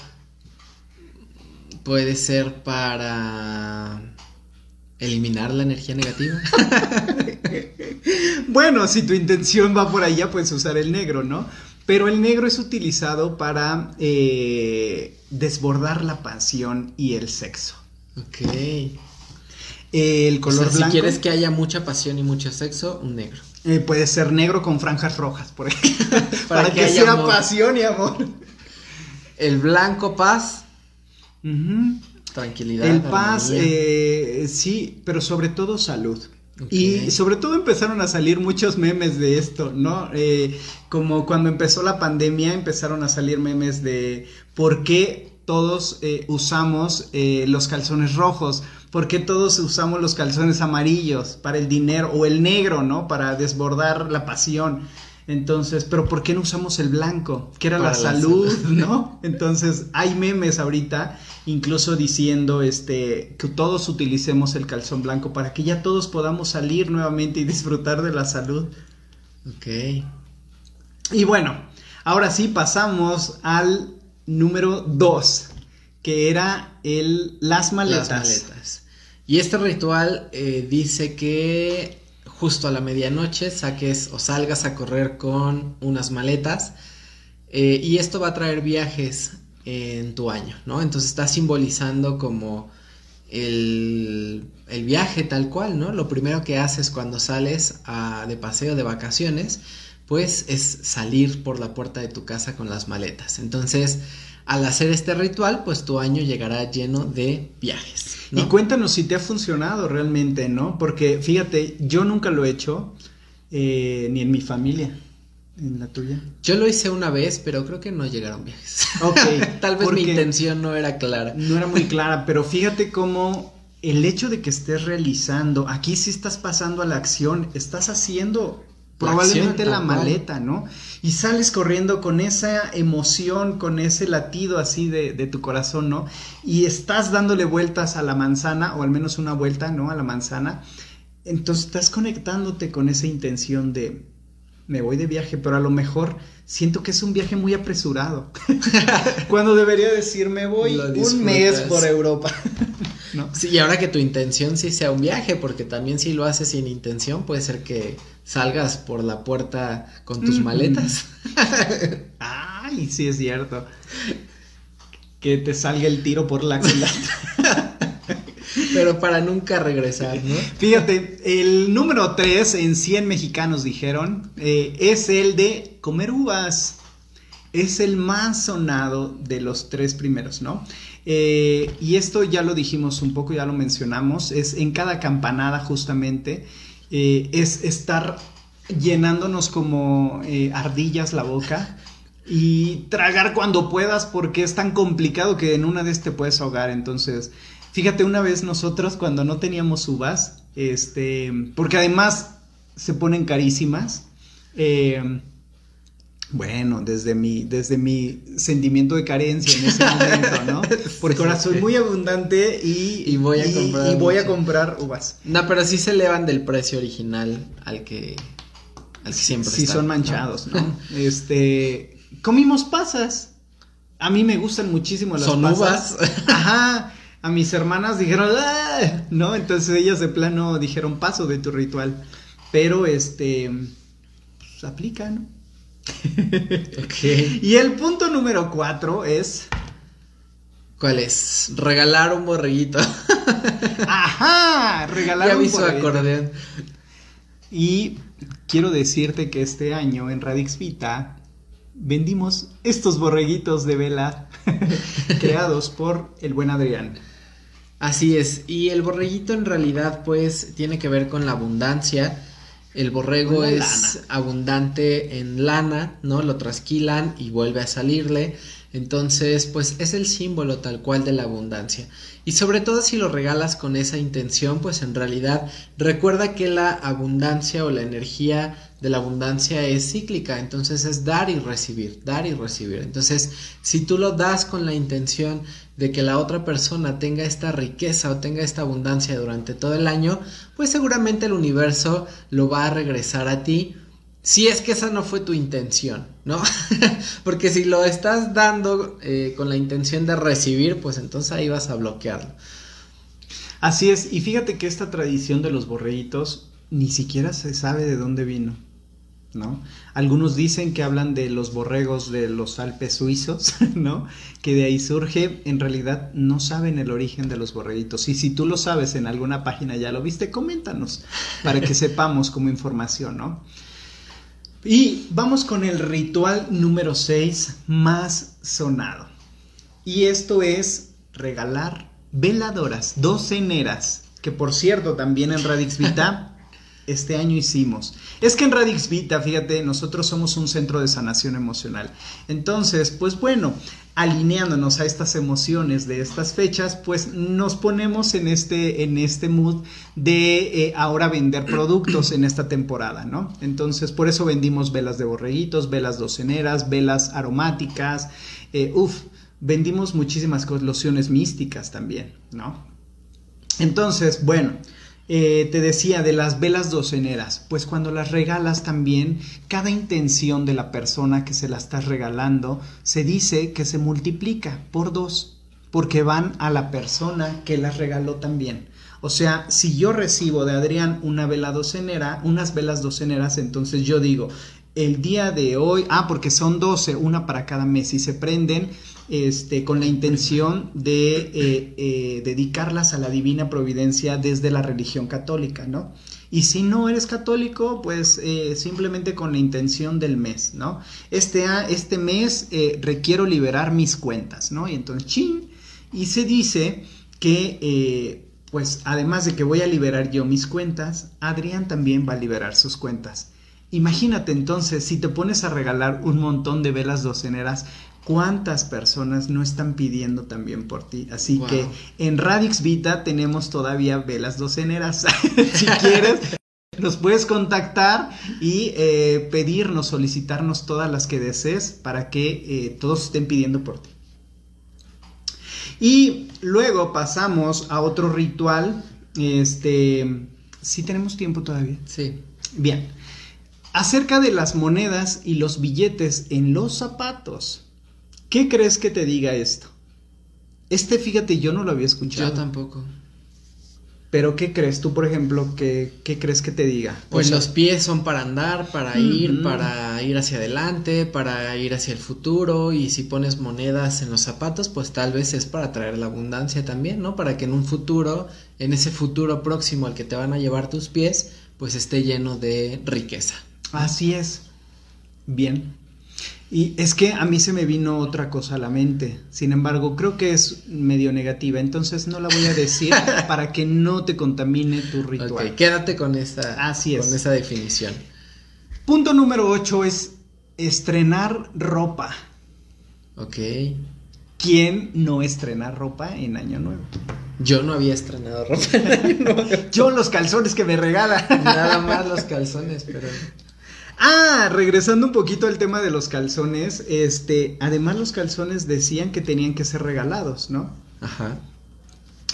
Puede ser para eliminar la energía negativa. bueno, si tu intención va por allá, puedes usar el negro, ¿no? Pero el negro es utilizado para eh, desbordar la pasión y el sexo. Ok. El color blanco. Si quieres que haya mucha pasión y mucho sexo, un negro. Eh, puede ser negro con franjas rojas, por ejemplo. para, que, sea pasión y amor. El blanco, paz. Tranquilidad. El paz, eh, sí, pero sobre todo salud. Y sobre todo empezaron a salir muchos memes de esto, ¿no? Eh, como cuando empezó la pandemia empezaron a salir memes de por qué todos eh, usamos eh, los calzones rojos? ¿Por qué todos usamos los calzones amarillos para el dinero o el negro, ¿no? Para desbordar la pasión. Entonces, pero ¿por qué no usamos el blanco? Que era la, salud, ¿no? Entonces, hay memes ahorita, incluso diciendo este que todos utilicemos el calzón blanco para que ya todos podamos salir nuevamente y disfrutar de la salud. Ok. Y bueno, ahora sí pasamos al número 2, que era el las maletas. Y este ritual eh, dice que justo a la medianoche saques o salgas a correr con unas maletas eh, y esto va a traer viajes en tu año, ¿no? Entonces está simbolizando como el, el, viaje tal cual, ¿no? Lo primero que haces cuando sales a, de paseo, de vacaciones, pues es salir por la puerta de tu casa con las maletas. Entonces, al hacer este ritual, pues tu año llegará lleno de viajes. Y cuéntanos si te ha funcionado realmente, ¿no? Porque fíjate, yo nunca lo he hecho, eh, ni en mi familia. ¿En la tuya? Yo lo hice una vez, pero creo que no llegaron viajes. Ok. Tal vez mi intención no era clara. No era muy clara, pero fíjate cómo el hecho de que estés realizando, aquí sí estás pasando a la acción, estás haciendo probablemente la, maleta, ¿no? Y sales corriendo con esa emoción, con ese latido así de, de, tu corazón, ¿no? Y estás dándole vueltas a la manzana, o al menos una vuelta, ¿no? A la manzana. Entonces estás conectándote con esa intención de, me voy de viaje, pero a lo mejor siento que es un viaje muy apresurado. Cuando debería decir, me voy un mes por Europa. ¿No? Sí, y ahora que tu intención sí sea un viaje, porque también si lo haces sin intención, puede ser que salgas por la puerta con tus maletas. Ay, sí es cierto. Que te salga el tiro por la culata. Pero para nunca regresar, ¿no? Fíjate, el número 3 en 100 mexicanos dijeron eh, es el de comer uvas. Es el más sonado de los tres primeros, ¿no? Eh, y esto ya lo dijimos un poco, ya lo mencionamos, es en cada campanada justamente, eh, es estar llenándonos como ardillas la boca y tragar cuando puedas porque es tan complicado que en una de te puedes ahogar, entonces Fíjate, una vez nosotros cuando no teníamos uvas, este, porque además se ponen carísimas, eh, bueno, desde mi, desde mi sentimiento de carencia en ese momento, ¿no? Porque ahora soy muy abundante y, voy a comprar, y voy a comprar uvas. No, pero sí se elevan del precio original al que, al que siempre Sí, son manchados, ¿no? este, comimos pasas. A mí me gustan muchísimo las pasas. Son uvas. Ajá a mis hermanas dijeron, ¡Ah! ¿no? Entonces ellas de plano dijeron, paso de tu ritual. Pero este, pues, aplica, ¿no? Y el punto número cuatro es... ¿Cuál es? Regalar un borreguito. Ajá, regalar ya un borreguito. acordeón. Y quiero decirte que este año en Radix Vita vendimos estos borreguitos de vela creados por el buen Adrián. Así es, y el borreguito en realidad pues tiene que ver con la abundancia. El borrego es abundante en lana, ¿no? Lo trasquilan y vuelve a salirle. Entonces, pues es el símbolo tal cual de la abundancia. Y sobre todo si lo regalas con esa intención, pues en realidad recuerda que la abundancia o la energía de la abundancia es cíclica, entonces es dar y recibir, dar y recibir. Entonces, si tú lo das con la intención de que la otra persona tenga esta riqueza o tenga esta abundancia durante todo el año, pues seguramente el universo lo va a regresar a ti. Si es que esa no fue tu intención, ¿no? Porque si lo estás dando eh, con la intención de recibir, pues entonces ahí vas a bloquearlo. Así es, y fíjate que esta tradición de los borreitos ni siquiera se sabe de dónde vino. ¿No? Algunos dicen que hablan de los borregos de los Alpes suizos, ¿no? Que de ahí surge, en realidad no saben el origen de los borreguitos. Y si tú lo sabes en alguna página, ya lo viste, coméntanos para que sepamos como información, ¿no? Y vamos con el ritual número 6 más sonado. Y esto es regalar veladoras doceneras, que por cierto también en Radix Vita este año hicimos. Es que en Radix Vita, fíjate, nosotros somos un centro de sanación emocional. Entonces, pues bueno, alineándonos a estas emociones de estas fechas, pues nos ponemos en este, en este mood de eh, ahora vender productos en esta temporada, ¿no? Entonces, por eso vendimos velas de borreguitos, velas doceneras, velas aromáticas, eh, uff, vendimos muchísimas lociones místicas también, ¿no? Entonces, bueno. Eh, te decía de las velas doceneras, pues cuando las regalas también, cada intención de la persona que se la estás regalando se dice que se multiplica por dos, porque van a la persona que las regaló también. O sea, si yo recibo de Adrián una vela docenera, unas velas doceneras, entonces yo digo, el día de hoy, ah, porque son 12, una para cada mes, y se prenden este, con la intención de eh, eh, dedicarlas a la divina providencia desde la religión católica, ¿no? Y si no eres católico, pues eh, simplemente con la intención del mes, ¿no? Este, este mes requiero liberar mis cuentas, ¿no? Y entonces, ching, y se dice que pues además de que voy a liberar yo mis cuentas, Adrián también va a liberar sus cuentas. Imagínate entonces, si te pones a regalar un montón de velas doceneras, ¿cuántas personas no están pidiendo también por ti? Así que en Radix Vita tenemos todavía velas doceneras. si quieres, nos puedes contactar y eh, pedirnos, solicitarnos todas las que desees para que eh, todos estén pidiendo por ti. Y luego pasamos a otro ritual. Este, ¿sí tenemos tiempo todavía? Sí. Bien. Acerca de las monedas y los billetes en los zapatos. ¿Qué crees que te diga esto? Este, fíjate, yo no lo había escuchado. Yo tampoco. Pero ¿qué crees tú, por ejemplo, qué, qué crees que te diga? Pues los pies son para andar, para ir, para ir hacia adelante, para ir hacia el futuro y si pones monedas en los zapatos, pues tal vez es para traer la abundancia también, ¿no? Para que en un futuro, en ese futuro próximo al que te van a llevar tus pies, pues esté lleno de riqueza. Así es. Bien. Y es que a mí se me vino otra cosa a la mente. Sin embargo, creo que es medio negativa. Entonces no la voy a decir para que no te contamine tu ritual. Ok, quédate con esa, Así es. con esa definición. Punto número 8 es estrenar ropa. Ok. ¿Quién no estrena ropa en Año Nuevo? Yo no había estrenado ropa en Año Nuevo. Yo los calzones que me regala. Nada más los calzones, pero... Ah, regresando un poquito al tema de los calzones, este, además los calzones decían que tenían que ser regalados, ¿no? Ajá.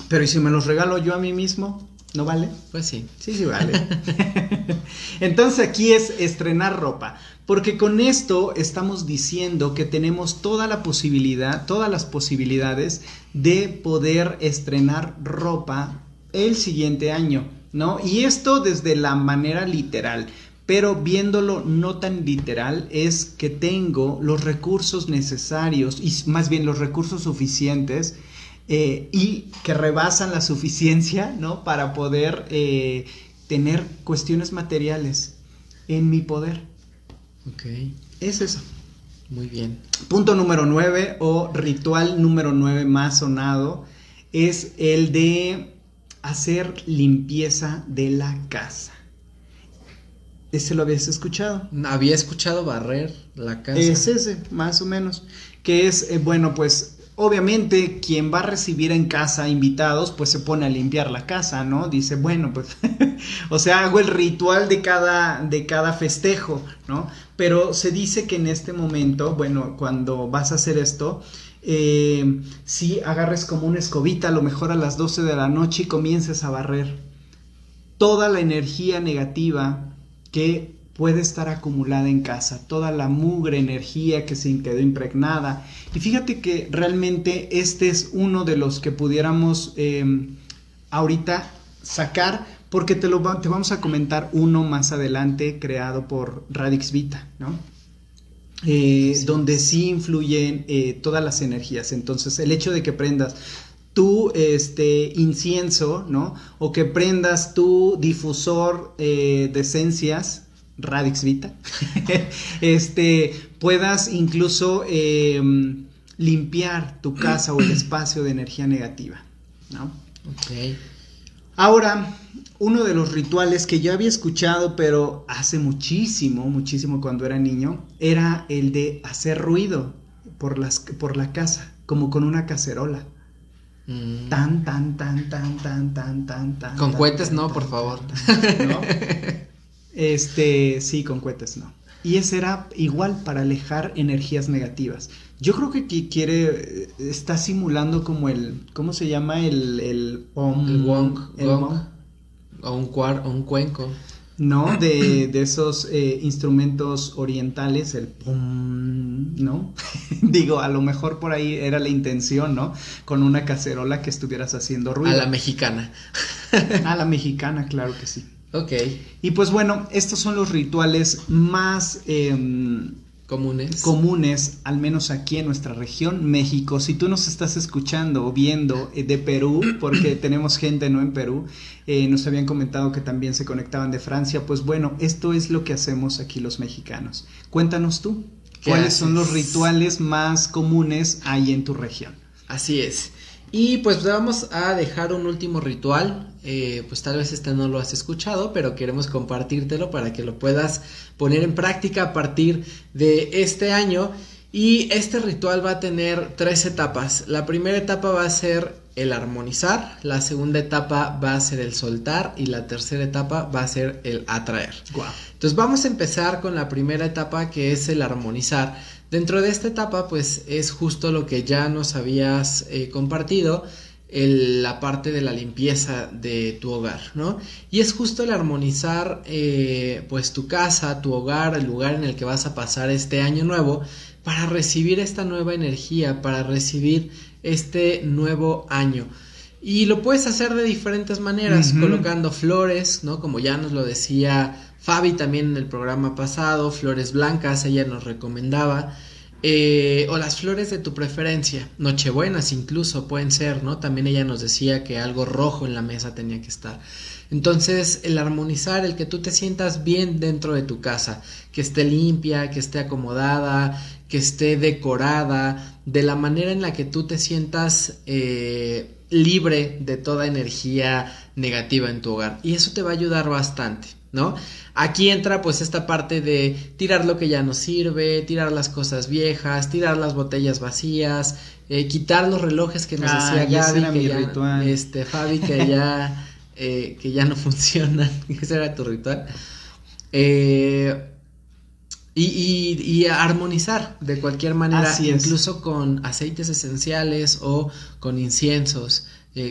Pero ¿y si me los regalo yo a mí mismo? ¿No vale? Pues sí. Sí, sí vale. Entonces aquí es estrenar ropa, porque con esto estamos diciendo que tenemos toda la posibilidad, todas las posibilidades de poder estrenar ropa el siguiente año, ¿no? Y esto desde la manera literal pero viéndolo no tan literal es que tengo los recursos necesarios y más bien los recursos suficientes eh, y que rebasan la suficiencia, ¿no? Para poder eh, tener cuestiones materiales en mi poder. Ok. Es eso. Muy bien. Punto número nueve o ritual número nueve más sonado es el de hacer limpieza de la casa. ¿Ese lo habías escuchado? Había escuchado barrer la casa. Es ese, más o menos. Que es, eh, bueno, pues obviamente quien va a recibir en casa invitados, pues se pone a limpiar la casa, ¿no? Dice, bueno, pues, o sea, hago el ritual de cada, de cada festejo, ¿no? Pero se dice que en este momento, bueno, cuando vas a hacer esto, eh, si agarres como una escobita, a lo mejor a las 12 de la noche y comiences a barrer toda la energía negativa que puede estar acumulada en casa, toda la mugre energía que se quedó impregnada. Y fíjate que realmente este es uno de los que pudiéramos em, ahorita sacar, porque te, lo, te vamos a comentar uno más adelante creado por Radix Vita, ¿no? Eh, donde sí influyen eh, todas las energías. Entonces, el hecho de que prendas tu este, incienso, ¿no? O que prendas tu difusor eh, de esencias, Radix Vita, este, puedas incluso em, limpiar tu casa o el espacio de energía negativa, ¿no? Ok. Ahora, uno de los rituales que yo había escuchado, pero hace muchísimo, muchísimo cuando era niño, era el de hacer ruido por, las, por la casa, como con una cacerola. Mm. Tan, tan, tan, tan, tan, tan, tan, tan. Con tan, cohetes tan, no, tan, por favor. ¿no? Este, sí, con cohetes no. Y ese era igual para alejar energías negativas. Yo creo que qui- quiere, está simulando como el, ¿cómo se llama? El, el, om- El wong, el gong. mong. O un, cuar, o un cuenco. ¿No? De, de esos eh, instrumentos orientales, el pum, ¿no? Digo, a lo mejor por ahí era la intención, ¿no? Con una cacerola que estuvieras haciendo ruido. A la mexicana. a la mexicana, claro que sí. Ok. Y pues bueno, estos son los rituales más em, comunes. Comunes, al menos aquí en nuestra región, México. Si tú nos estás escuchando o viendo eh, de Perú, porque tenemos gente no en Perú, eh, nos habían comentado que también se conectaban de Francia, pues bueno, esto es lo que hacemos aquí los mexicanos. Cuéntanos tú, ¿cuáles son los rituales más comunes ahí en tu región? Así es. Y pues vamos a dejar un último ritual, eh, pues tal vez este no lo has escuchado, pero queremos compartírtelo para que lo puedas poner en práctica a partir de este año. Y este ritual va a tener tres etapas. La primera etapa va a ser el armonizar, la segunda etapa va a ser el soltar y la tercera etapa va a ser el atraer. Entonces vamos a empezar con la primera etapa que es el armonizar. Dentro de esta etapa, pues es justo lo que ya nos habías eh, compartido, la parte de la limpieza de tu hogar, ¿no? Y es justo el armonizar, eh, pues tu casa, tu hogar, el lugar en el que vas a pasar este año nuevo, para recibir esta nueva energía, para recibir este nuevo año. Y lo puedes hacer de diferentes maneras, colocando flores, ¿no? Como ya nos lo decía Fabi también en el programa pasado, flores blancas, ella nos recomendaba. Eh, o las flores de tu preferencia, nochebuenas incluso pueden ser, ¿no? También ella nos decía que algo rojo en la mesa tenía que estar. Entonces, el armonizar, el que tú te sientas bien dentro de tu casa, que esté limpia, que esté acomodada, que esté decorada, de la manera en la que tú te sientas eh, libre de toda energía negativa en tu hogar. Y eso te va a ayudar bastante. ¿No? Aquí entra pues esta parte de tirar lo que ya no sirve, tirar las cosas viejas, tirar las botellas vacías, eh, quitar los relojes que nos ah, decía Gaby, que ya, este Fabi que ya eh, que ya no funcionan, ese era tu ritual. Eh, y, armonizar de cualquier manera, incluso con aceites esenciales o con inciensos,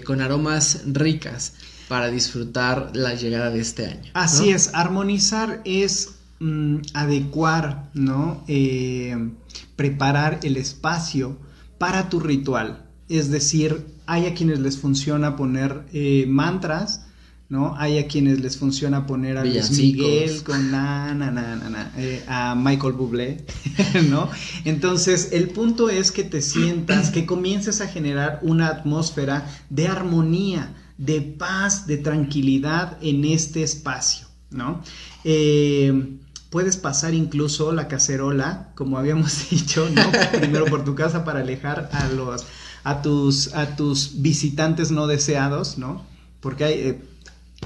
con aromas ricas para disfrutar la llegada de este año. Así es, armonizar es mm, adecuar, ¿no? Eh, preparar el espacio para tu ritual. Es decir, hay a quienes les funciona poner eh, mantras, ¿no? Hay a quienes les funciona poner a Luis Miguel con na, na, na, na, eh, a Michael Bublé, ¿no? Entonces, el punto es que te sientas, que comiences a generar una atmósfera de armonía, de paz, de tranquilidad en este espacio, ¿no? Eh, puedes pasar incluso la cacerola, como habíamos dicho, ¿no? Primero por tu casa para alejar a los a tus a tus visitantes no deseados, ¿no? Porque hay eh,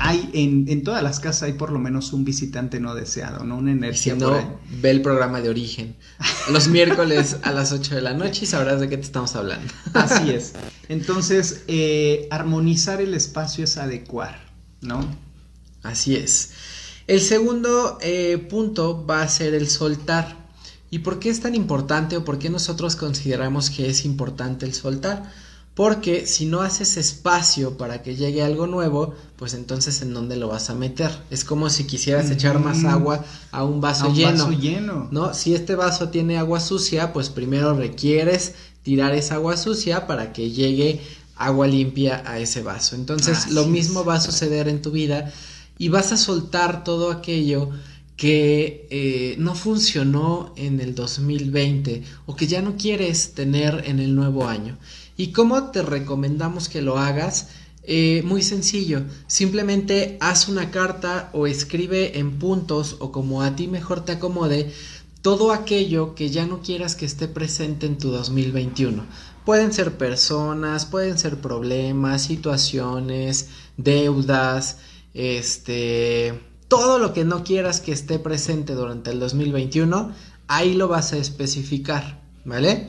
hay en, en, todas las casas hay por lo menos un visitante no deseado, ¿no? Una energía. Si no, ve el programa de origen. Los miércoles a las 8 de la noche y sabrás de qué te estamos hablando. Así es. Entonces, eh, armonizar el espacio es adecuar, ¿no? Así es. El segundo eh, punto va a ser el soltar. ¿Y por qué es tan importante o por qué nosotros consideramos que es importante el soltar? Porque si no haces espacio para que llegue algo nuevo, pues entonces en dónde lo vas a meter. Es como si quisieras echar más agua a un vaso lleno. Vaso lleno. ¿No? Si este vaso tiene agua sucia, pues primero requieres tirar esa agua sucia para que llegue agua limpia a ese vaso. Entonces, lo mismo va a suceder en tu vida y vas a soltar todo aquello que eh, no funcionó en el 2020 o que ya no quieres tener en el nuevo año. ¿Y cómo te recomendamos que lo hagas? Eh, muy sencillo, simplemente haz una carta o escribe en puntos o como a ti mejor te acomode todo aquello que ya no quieras que esté presente en tu 2021. Pueden ser personas, pueden ser problemas, situaciones, deudas, este, todo lo que no quieras que esté presente durante el 2021, ahí lo vas a especificar, ¿vale?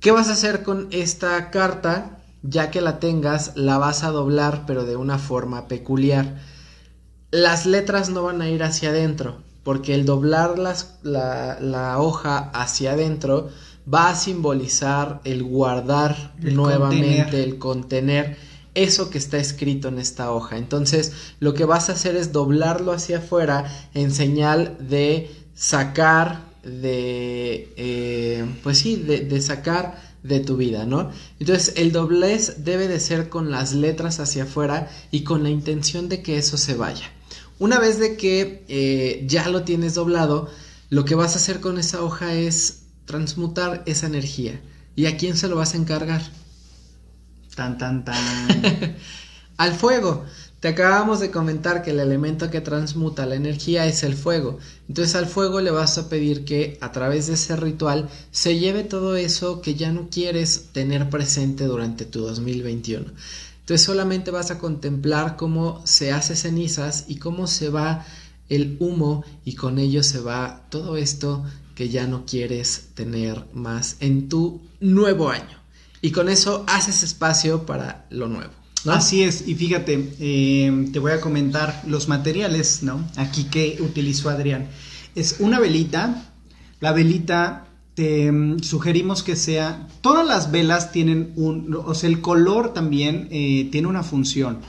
¿Qué vas a hacer con esta carta? Ya que la tengas, la vas a doblar, pero de una forma peculiar. Las letras no van a ir hacia adentro, porque el doblar la, hoja hacia adentro va a simbolizar el guardar nuevamente, el contener eso que está escrito en esta hoja. Entonces, lo que vas a hacer es doblarlo hacia afuera en señal de sacar de, eh, pues sí, de, sacar de tu vida, ¿no? Entonces el doblez debe de ser con las letras hacia afuera y con la intención de que eso se vaya. Una vez de que eh, ya lo tienes doblado, lo que vas a hacer con esa hoja es transmutar esa energía. ¿Y a quién se lo vas a encargar? Tan, tan, tan. Al fuego. Te acabamos de comentar que el elemento que transmuta la energía es el fuego. Entonces al fuego le vas a pedir que a través de ese ritual se lleve todo eso que ya no quieres tener presente durante tu 2021. Entonces solamente vas a contemplar cómo se hace cenizas y cómo se va el humo y con ello se va todo esto que ya no quieres tener más en tu nuevo año. Y con eso haces espacio para lo nuevo. Así es, y fíjate, eh, te voy a comentar los materiales, ¿no? Aquí que utilizó Adrián. Es una velita, la velita te mm, sugerimos que sea, todas las velas tienen un, o sea, el color también eh, tiene una función.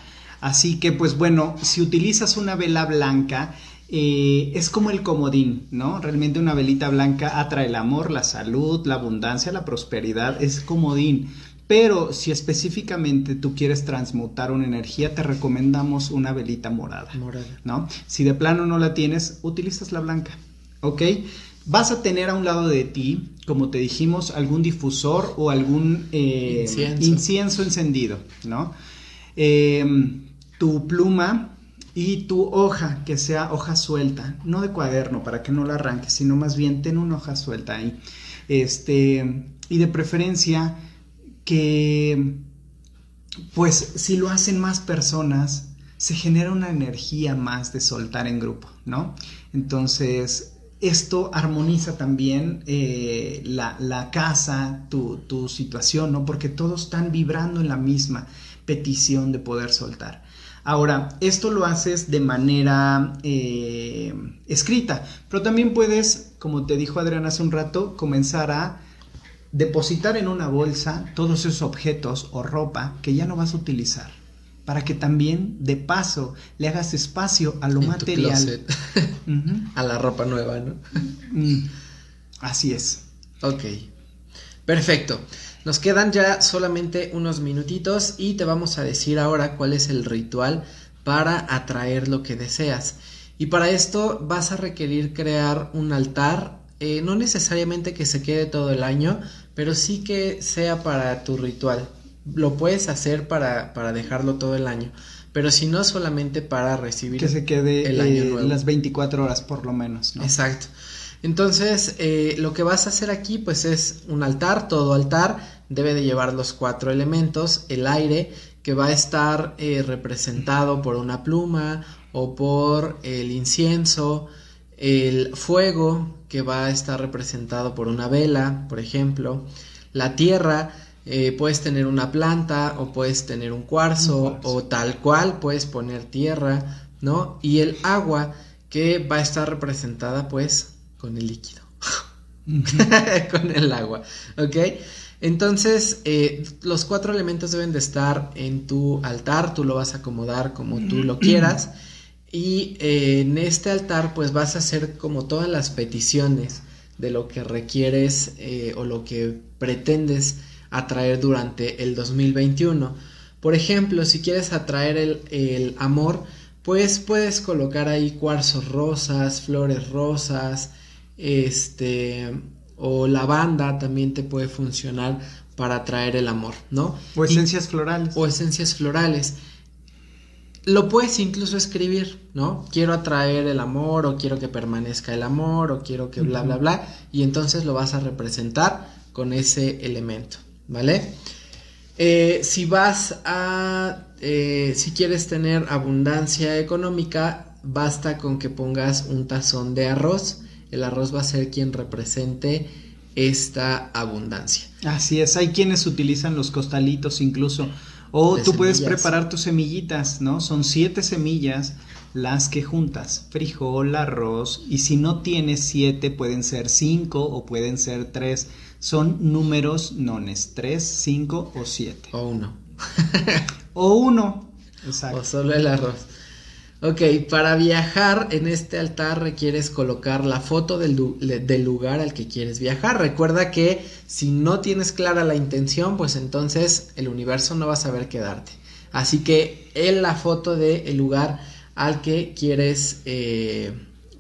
Así que, pues bueno, si utilizas una vela blanca, eh, es como el comodín, ¿no? Realmente una velita blanca atrae el amor, la salud, la abundancia, la prosperidad, es comodín. Pero si específicamente tú quieres transmutar una energía, te recomendamos una velita morada. Morada. ¿No? Si de plano no la tienes, utilizas la blanca. ¿Ok? Vas a tener a un lado de ti, como te dijimos, algún difusor o algún eh, incienso. encendido, ¿no? Em, tu pluma y tu hoja, que sea hoja suelta, no de cuaderno para que no la arranques, sino más bien ten una hoja suelta ahí. Este, y de preferencia que pues si lo hacen más personas, se genera una energía más de soltar en grupo, ¿no? Entonces, esto armoniza también eh, la, casa, tu, situación, ¿no? Porque todos están vibrando en la misma petición de poder soltar. Ahora, esto lo haces de manera eh, escrita, pero también puedes, como te dijo Adrián hace un rato, comenzar a depositar en una bolsa todos esos objetos o ropa que ya no vas a utilizar para que también de paso le hagas espacio a lo material. A la ropa nueva, ¿no? Mm, así es. Ok. Perfecto. Nos quedan ya solamente unos minutitos y te vamos a decir ahora cuál es el ritual para atraer lo que deseas. Y para esto vas a requerir crear un altar, eh, no necesariamente que se quede todo el año, pero sí que sea para tu ritual. Lo puedes hacer para, para dejarlo todo el año, pero si no solamente para recibir que se quede el año eh, las 24 horas por lo menos, ¿no? Exacto. Entonces, eh, lo que vas a hacer aquí, pues es un altar, todo altar debe de llevar los cuatro elementos, el aire, que va a estar eh, representado por una pluma o por el incienso, el fuego, que va a estar representado por una vela, por ejemplo, la tierra, eh, puedes tener una planta o puedes tener un cuarzo, o tal cual puedes poner tierra, ¿no? Y el agua que va a estar representada pues con el líquido, con el agua, ¿ok? Entonces, eh, los cuatro elementos deben de estar en tu altar, tú lo vas a acomodar como tú lo quieras. Y eh, en este altar pues vas a hacer como todas las peticiones de lo que requieres eh, o lo que pretendes atraer durante el 2021. Por ejemplo, si quieres atraer el, el amor, pues puedes colocar ahí cuarzos rosas, flores rosas, este, o lavanda también te puede funcionar para atraer el amor, ¿no? O esencias florales. O esencias florales lo puedes incluso escribir, ¿no? Quiero atraer el amor o quiero que permanezca el amor o quiero que bla, bla, bla. Y entonces lo vas a representar con ese elemento, ¿vale? Eh, si vas a, eh, si quieres tener abundancia económica, basta con que pongas un tazón de arroz. El arroz va a ser quien represente esta abundancia. Así es, hay quienes utilizan los costalitos incluso o tú puedes preparar tus semillitas, ¿no? Son siete semillas las que juntas, frijol, arroz, y si no tienes siete, pueden ser cinco o pueden ser tres. Son números nones, tres, cinco o siete. O uno. o uno, exacto. O solo el arroz. Ok, para viajar en este altar requieres colocar la foto del, lugar al que quieres viajar. Recuerda que si no tienes clara la intención, pues entonces el universo no va a saber qué darte. Así que en la foto del lugar al que quieres eh,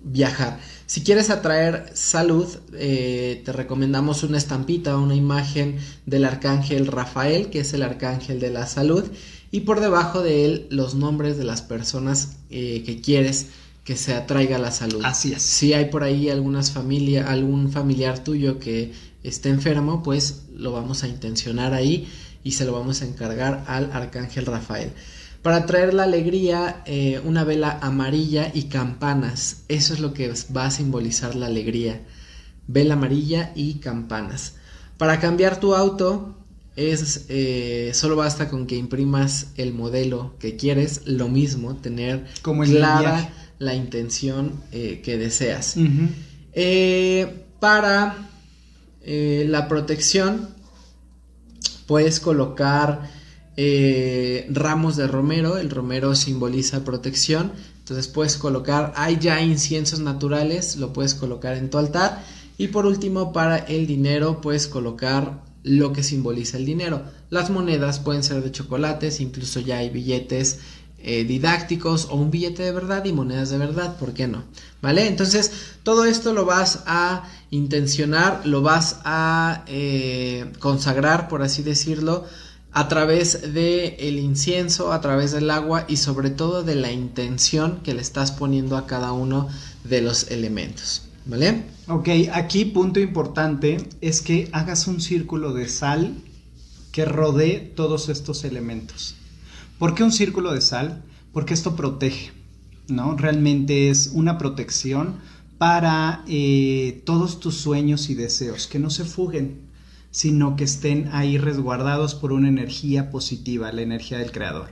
viajar. Si quieres atraer salud, eh, te recomendamos una estampita, una imagen del arcángel Rafael, que es el arcángel de la salud y por debajo de él los nombres de las personas eh, que quieres que se atraiga la salud. Así es. Si hay por ahí algunas familia, algún familiar tuyo que esté enfermo, pues lo vamos a intencionar ahí y se lo vamos a encargar al arcángel Rafael. Para traer la alegría, eh, una vela amarilla y campanas. Eso es lo que va a simbolizar la alegría. Vela amarilla y campanas. Para cambiar tu auto, es eh, solo basta con que imprimas el modelo que quieres, lo mismo, tener Como clara la intención eh, que deseas. Eh, para la protección, puedes colocar ramos de romero, el romero simboliza protección, entonces puedes colocar, hay ya inciensos naturales, lo puedes colocar en tu altar. Y por último, para el dinero, puedes colocar lo que simboliza el dinero. Las monedas pueden ser de chocolates, incluso ya hay billetes eh, didácticos o un billete de verdad y monedas de verdad, ¿por qué no? ¿Vale? Entonces, todo esto lo vas a intencionar, lo vas a eh, consagrar, por así decirlo, a través del el incienso, a través del agua y sobre todo de la intención que le estás poniendo a cada uno de los elementos. ¿Vale? Ok, aquí punto importante es que hagas un círculo de sal que rodee todos estos elementos. ¿Por qué un círculo de sal? Porque esto protege, ¿no? Realmente es una protección para eh, todos tus sueños y deseos, que no se fuguen, sino que estén ahí resguardados por una energía positiva, la energía del creador.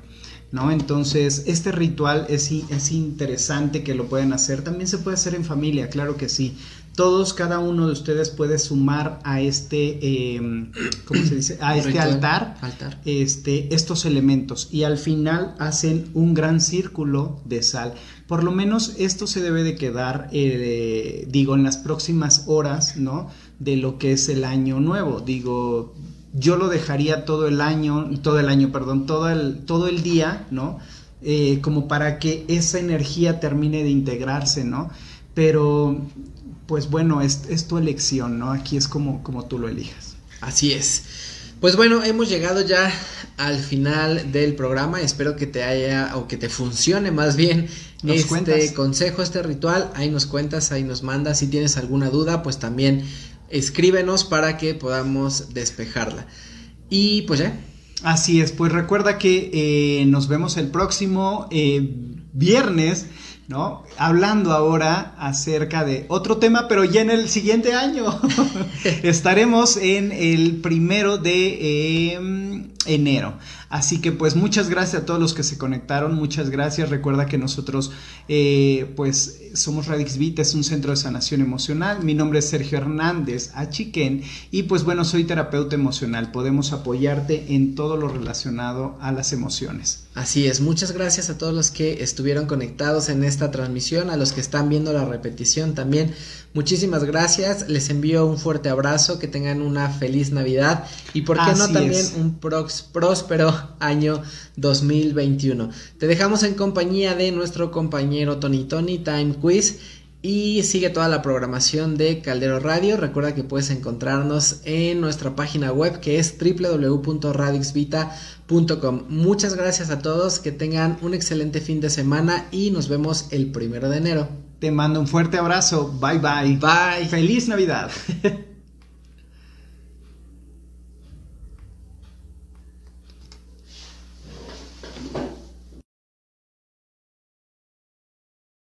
¿No? Entonces, este ritual es, es interesante que lo pueden hacer. También se puede hacer en familia, claro que sí. Todos, cada uno de ustedes puede sumar a este, em, ¿cómo se dice? A este altar, Este, estos elementos y al final hacen un gran círculo de sal. Por lo menos esto se debe de quedar, eh, digo, en las próximas horas, ¿no? De lo que es el año nuevo. Digo, yo lo dejaría todo el año, todo el año, perdón, todo el, todo el día, ¿no? Eh, como para que esa energía termine de integrarse, ¿no? Pero, pues bueno, es, es tu elección, ¿no? Aquí es como, como tú lo elijas. Así es. Pues bueno, hemos llegado ya al final del programa. Espero que te haya o que te funcione más bien este consejo, este ritual. Ahí nos cuentas, ahí nos mandas. Si tienes alguna duda, pues también escríbenos para que podamos despejarla. Y pues ya. Así es, pues recuerda que eh, nos vemos el próximo eh, viernes, ¿no? Hablando ahora acerca de otro tema, pero ya en el siguiente año. Estaremos en el primero de em, enero. Así que pues muchas gracias a todos los que se conectaron, muchas gracias. Recuerda que nosotros eh, pues somos Radix Vita, es un centro de sanación emocional. Mi nombre es Sergio Hernández Achiquén y pues bueno, soy terapeuta emocional. Podemos apoyarte en todo lo relacionado a las emociones. Así es, muchas gracias a todos los que estuvieron conectados en esta transmisión, a los que están viendo la repetición también. Muchísimas gracias, les envío un fuerte abrazo, que tengan una feliz Navidad y por qué no también un próspero año 2021. Te dejamos en compañía de nuestro compañero Tony Tony Time Quiz y sigue toda la programación de Caldero Radio. Recuerda que puedes encontrarnos en nuestra página web que es www.radixvita.com. Muchas gracias a todos, que tengan un excelente fin de semana y nos vemos el primero de enero. Te mando un fuerte abrazo. Bye bye. Bye. Feliz Navidad.